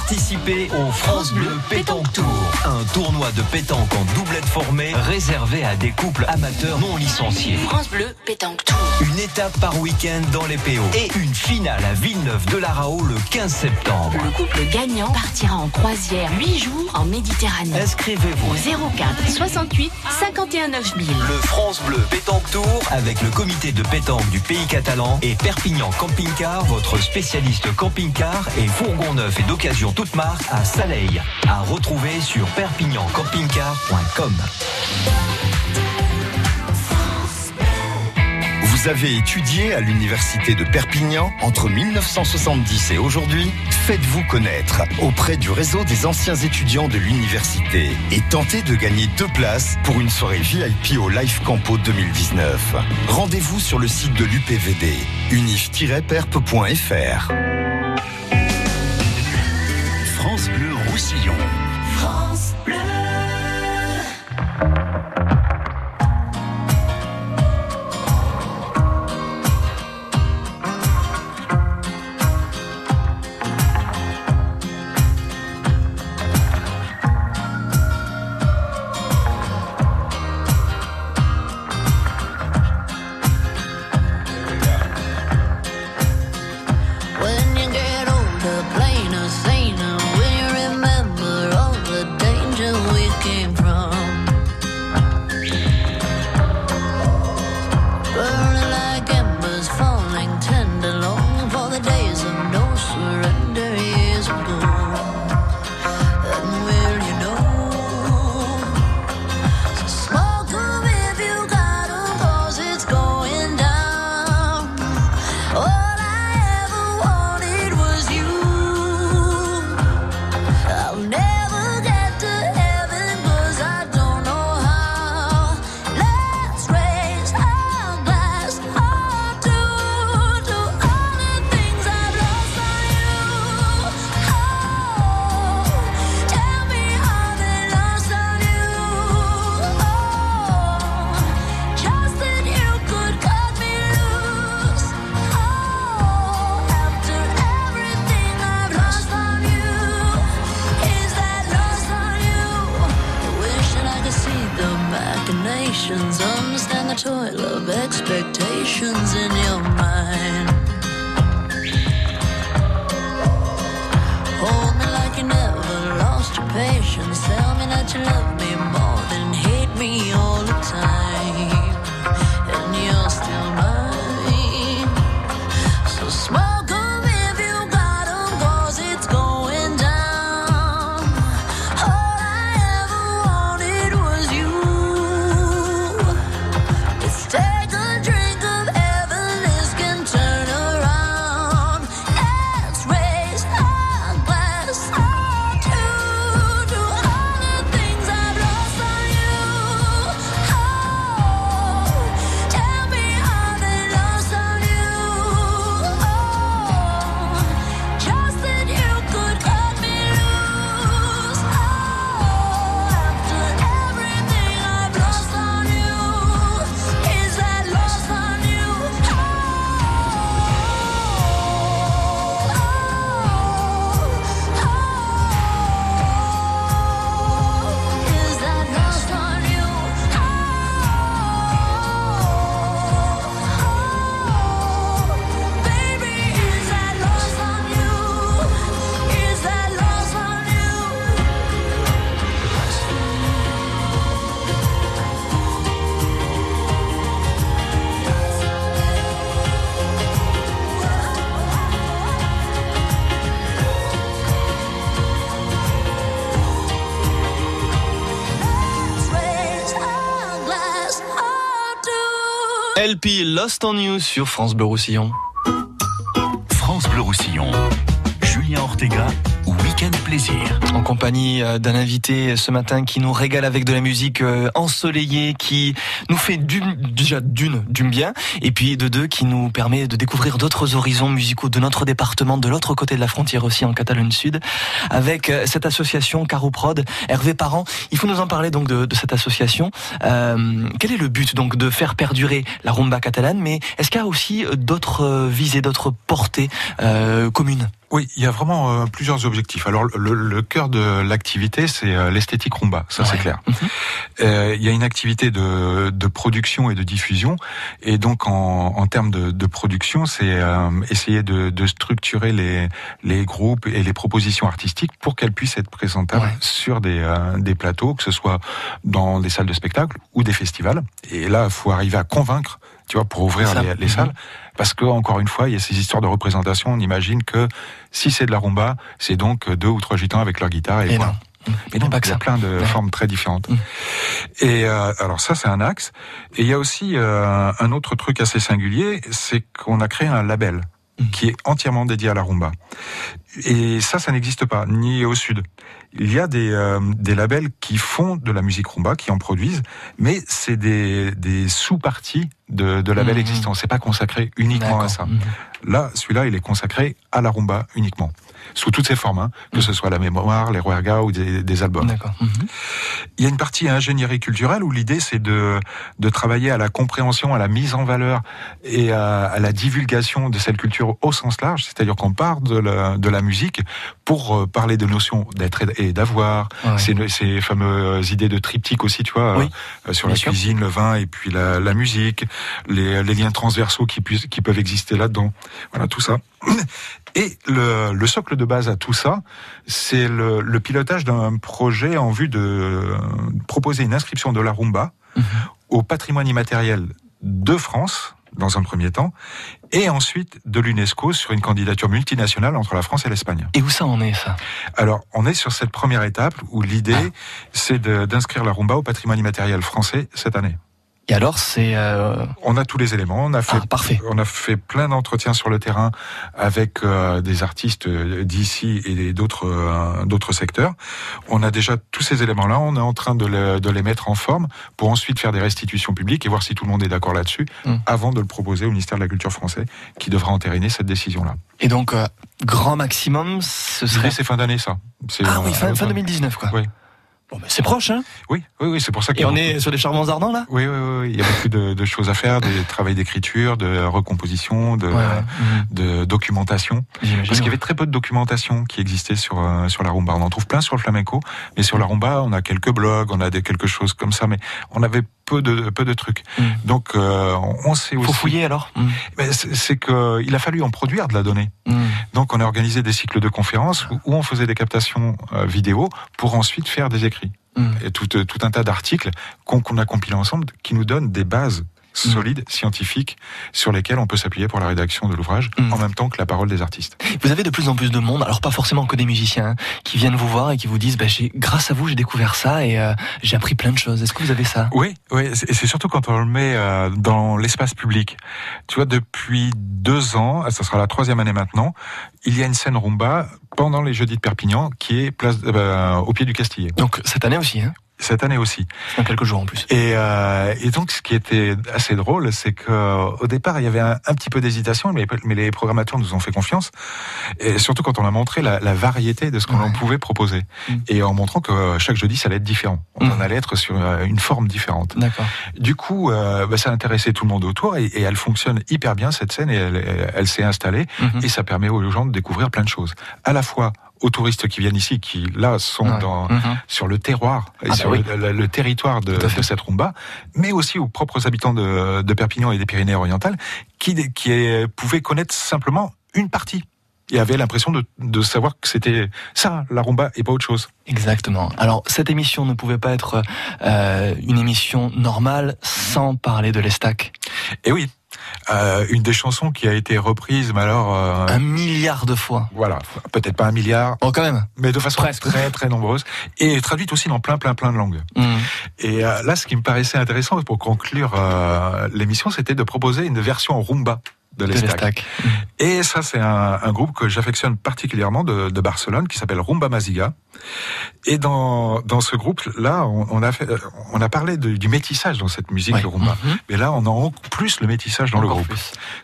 Participez au France Bleu Pétanque Tour, un tournoi de pétanque en doublette formée réservé à des couples amateurs non licenciés. France Bleu Pétanque Tour. Une étape par week-end dans les PO et une finale à Villeneuve de la Rao le 15 septembre. Le couple gagnant partira en croisière 8 jours en Méditerranée. Inscrivez-vous Au 04 68 51 9000. Le France Bleu Pétanque Tour avec le comité de pétanque du pays catalan et Perpignan Camping Car, votre spécialiste camping-car et fourgon neuf et d'occasion toute marque à Saleil. À retrouver sur perpignancampingcar.com. Vous avez étudié à l'université de Perpignan entre 1970 et aujourd'hui Faites-vous connaître auprès du réseau des anciens étudiants de l'université et tentez de gagner deux places pour une soirée VIP au Life Campo 2019. Rendez-vous sur le site de l'UPVD unif-perp.fr. France Bleu Roussillon. France Lost on You sur France Bleu Roussillon. France Bleu Roussillon. Julien Ortega, Week-end Plaisir. En compagnie euh, d'un invité ce matin qui nous régale avec de la musique euh, ensoleillée, qui nous fait déjà d'une, du bien, et puis de deux, qui nous permet de découvrir d'autres horizons musicaux de notre département, de l'autre côté de la frontière aussi, en Catalogne Sud, avec euh, cette association Caro Prod. Hervé Parent, il faut nous en parler donc de, cette association. Euh, quel est le but donc de faire perdurer la rumba catalane, mais est-ce qu'il y a aussi euh, d'autres euh, visées, d'autres portées euh, communes? Oui, il y a vraiment euh, plusieurs objectifs. Alors le cœur de l'activité, c'est euh, l'esthétique rumba, ça c'est clair. Euh, Il y a une activité de, de production et de diffusion, et donc en, en termes de, de production, c'est euh, essayer de, de structurer les, les groupes et les propositions artistiques pour qu'elles puissent être présentables sur des, euh, des plateaux, que ce soit dans des salles de spectacle ou des festivals. Et là, il faut arriver à convaincre, tu vois, pour ouvrir les, les Mhm. salles. Parce que encore une fois, il y a ces histoires de représentation. On imagine que si c'est de la rumba, c'est donc deux ou trois gitans avec leur guitare et, Et voilà. non. Mais non, pas que il y a plein de Ouais. formes très différentes. Et euh, alors ça, c'est un axe. Et il y a aussi euh, un autre truc assez singulier, c'est qu'on a créé un label qui est entièrement dédié à la rumba. Et ça, ça n'existe pas, ni au sud. Il y a des, euh, des labels qui font de la musique rumba, qui en produisent, mais c'est des, des sous-parties de, de labels Mhm. existants. C'est pas consacré uniquement à ça. Là, celui-là, il est consacré à la rumba uniquement, sous toutes ses formes, hein, que ce soit la mémoire, les ruergas ou des, des albums. Il y a une partie ingénierie culturelle où l'idée c'est de, de travailler à la compréhension, à la mise en valeur et à, à la divulgation de cette culture au sens large, c'est-à-dire qu'on part de la, de la musique pour euh, parler de notions d'être et d'avoir, Ouais. ces, ces fameuses idées de triptyque aussi, tu vois, Oui. euh, sur la sûr. cuisine, le vin et puis la, la musique, les, les liens transversaux qui, qui peuvent exister là-dedans. Voilà, tout ça. Et le, le socle de base à tout ça, c'est le, le pilotage d'un projet en vue de euh, proposer une inscription de la rumba au patrimoine immatériel de France, dans un premier temps, et ensuite de l'UNESCO sur une candidature multinationale entre la France et l'Espagne. Et où ça en est, ça? Alors, on est sur cette première étape où l'idée, c'est de- d'inscrire la rumba au patrimoine immatériel français cette année. Et alors, c'est... euh, On a tous les éléments. On a fait, Ah, parfait. On a fait plein d'entretiens sur le terrain avec euh, des artistes euh, d'ici et d'autres euh, d'autres secteurs. On a déjà tous ces éléments-là. On est en train de, le- de les mettre en forme pour ensuite faire des restitutions publiques et voir si tout le monde est d'accord là-dessus Mm. avant de le proposer au ministère de la Culture français qui devra entériner cette décision-là. Et donc, euh, grand maximum, ce serait... C'est fin d'année, ça. Ah oui, fin, fin 2019, quoi. Oui. Bon, ben, c'est proche, hein Oui, oui, oui, c'est pour ça qu'il Et on beaucoup- est sur les charmants ardents, là? Oui, oui, oui, oui, il y a beaucoup de, de choses à faire, des travaux d'écriture, de recomposition, de, Ouais, ouais. de documentation. Parce qu'il y avait très peu de documentation qui existait sur euh, sur la rumba. On en trouve plein sur le flamenco, mais sur la rumba, on a quelques blogs, on a des quelque chose comme ça, mais on avait peu de peu de trucs. Donc euh, on- sait aussi. Faut fouiller alors Mais c'est que il a fallu en produire de la donnée. Donc on a organisé des cycles de conférences où, où on faisait des captations euh, vidéo pour ensuite faire des écrits. Et tout, euh, tout un tas d'articles qu'on qu'on a compilés ensemble qui nous donnent des bases solides, scientifiques, sur lesquelles on peut s'appuyer pour la rédaction de l'ouvrage, en même temps que la parole des artistes. Vous avez de plus en plus de monde, alors pas forcément que des musiciens, hein, qui viennent vous voir et qui vous disent, bah, j'ai, grâce à vous, j'ai découvert ça et euh, j'ai appris plein de choses. Est-ce que vous avez ça? Oui, oui, c'est- et c'est surtout quand on le met euh, dans l'espace public. Tu vois, depuis deux ans, ça sera la troisième année maintenant, il y a une scène rumba pendant les Jeudis de Perpignan qui est place, euh, au pied du Castillet. Donc cette année aussi, hein? Cette année aussi. Dans quelques jours en plus. Et, euh, et donc, ce qui était assez drôle, c'est que euh, au départ, il y avait un, un petit peu d'hésitation, mais, mais les programmateurs nous ont fait confiance, et surtout quand on a montré la, la variété de ce qu'on pouvait proposer, et en montrant que chaque jeudi, ça allait être différent. On en allait être sur euh, une forme différente. D'accord. Du coup, euh, bah, ça a intéressé tout le monde autour, et, et elle fonctionne hyper bien cette scène, et elle, elle s'est installée, et ça permet aux gens de découvrir plein de choses, à la fois aux touristes qui viennent ici, qui là sont Ouais. dans, Mhm. sur le terroir et Ah bah sur oui. le, le- le territoire de, de cette rumba, mais aussi aux propres habitants de, de Perpignan et des Pyrénées-Orientales, qui, qui pouvaient connaître simplement une partie et avaient l'impression de, de savoir que c'était ça, la rumba, et pas autre chose. Exactement. Alors cette émission ne pouvait pas être euh, une émission normale sans parler de l'Estac. Et oui, euh, une des chansons qui a été reprise, mais alors... euh, Un milliard de fois. Voilà, peut-être pas un milliard. Oh, quand même. Mais de façon très très nombreuse et traduite aussi dans plein plein plein de langues. Mhm. Et euh, là, ce qui me paraissait intéressant pour conclure l'émission, c'était de proposer une version rumba de l'Estac. Et ça, c'est un, un groupe que j'affectionne particulièrement de, de Barcelone, qui s'appelle Rumba Maziga. Et dans, dans ce groupe-là, on, on a fait, euh, on a parlé de- du métissage dans cette musique, le rumba. Mhm. Mais là, on a en plus le métissage dans le groupe.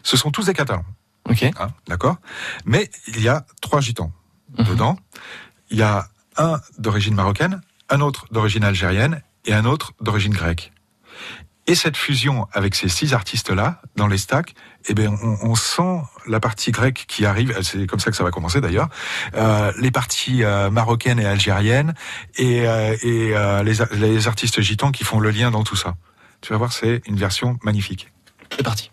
Ce sont tous des Catalans. Ok. Hein, D'accord Mais il y a trois gitans dedans. Il y a un d'origine marocaine, un autre d'origine algérienne et un autre d'origine grecque. Et cette fusion avec ces six artistes-là, dans les stacks, eh bien, on, on sent la partie grecque qui arrive, c'est comme ça que ça va commencer d'ailleurs, euh, les parties euh, marocaines et algériennes, et, euh, et euh, les, les artistes gitans qui font le lien dans tout ça. Tu vas voir, c'est une version magnifique. C'est parti.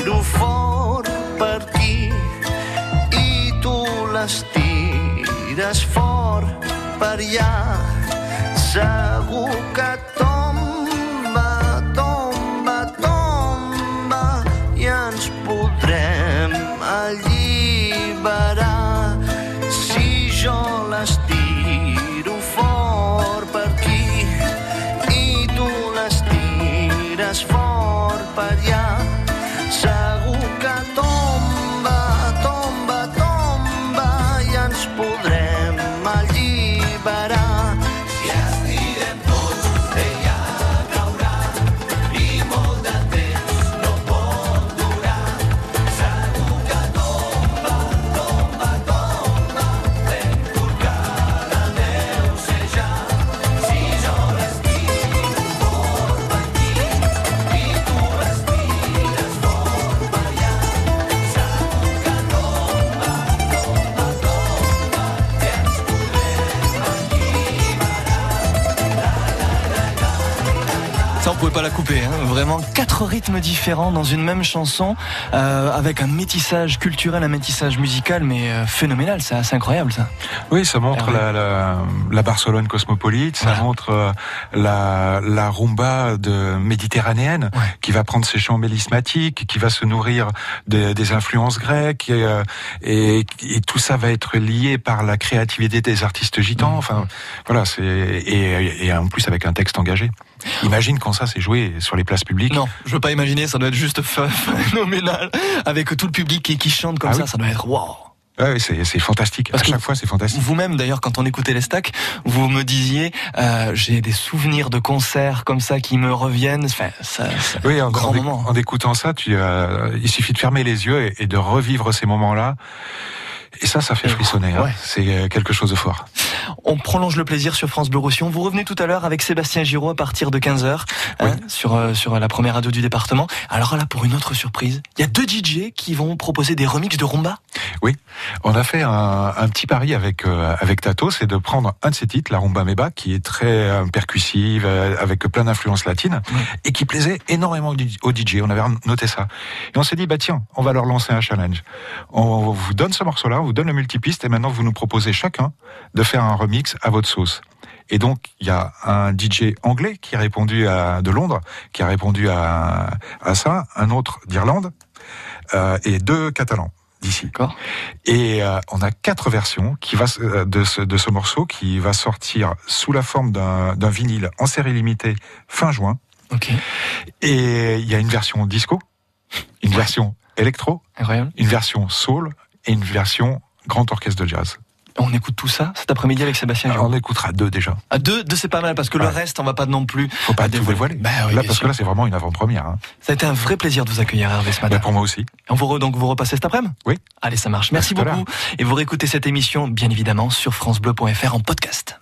L'estiro fort per aquí i tu l'estires fort per allà, segur que tomba, Hein. Vraiment, quatre rythmes différents dans une même chanson, euh, avec un métissage culturel, un métissage musical, mais euh, phénoménal. C'est assez incroyable, ça. Oui, ça montre la, la, la Barcelone cosmopolite, ça montre euh, la, la rumba de méditerranéenne qui va prendre ses chants mélismatiques, qui va se nourrir de- des influences grecques et, et, et tout ça va être lié par la créativité des artistes gitans. Enfin, voilà, c'est et, et en plus avec un texte engagé. Imagine quand ça s'est joué sur les places publiques. Non, je veux pas imaginer. Ça doit être juste ph- phénoménal, avec tout le public qui, qui chante comme Ah ça. oui. Ça doit être wow. Ouais, c'est fantastique. Parce à que chaque fois, c'est fantastique. Vous-même, d'ailleurs, quand on écoutait les stacks, vous me disiez, euh, j'ai des souvenirs de concerts comme ça qui me reviennent. Enfin, ça, ça- Oui, en, grand en moment. en écoutant ça, tu, euh, il suffit de fermer les yeux et, et de revivre ces moments-là. Et ça, ça fait frissonner. hein. ouais. C'est euh, quelque chose de fort. On prolonge le plaisir sur France Bleu Roussillon. Vous revenez tout à l'heure avec Sébastien Giraud à partir de 15h sur, euh, sur la première radio du département. Alors là, pour une autre surprise, il y a deux DJ qui vont proposer des remixes de rumba. Oui, on a fait un, un petit pari avec euh, avec Tato, c'est de prendre un de ses titres, la rumba meba, qui est très euh, percussive, euh, avec plein d'influences latines, et qui plaisait énormément au D- au DJ. On avait noté ça, et on s'est dit bah tiens, on va leur lancer un challenge. On vous donne ce morceau-là, on vous donne le multipiste, et maintenant vous nous proposez chacun de faire un remix à votre sauce. Et donc, il y a un DJ anglais qui a répondu à, de Londres, qui a répondu à, à ça, un autre d'Irlande, euh, et deux catalans d'ici. Et euh, on a quatre versions qui va, euh, de, ce, de ce morceau qui va sortir sous la forme d'un d'un vinyle en série limitée fin juin. Et il y a une version disco, une version électro, une version soul et une version grand orchestre de jazz. On écoute tout ça cet après-midi avec Sébastien On écoutera deux déjà. À deux, deux c'est pas mal parce que le reste, on va pas non plus. Faut pas tout dévoiler. Bah oui, là, parce sûr. que là, c'est vraiment une avant-première. hein. Ça a été un vrai plaisir de vous accueillir Hervé ce matin. pour moi aussi. On vous re- donc vous repassez cet après-midi Oui. Allez, ça marche. Merci à beaucoup. Et vous réécoutez cette émission, bien évidemment, sur FranceBleu.fr en podcast.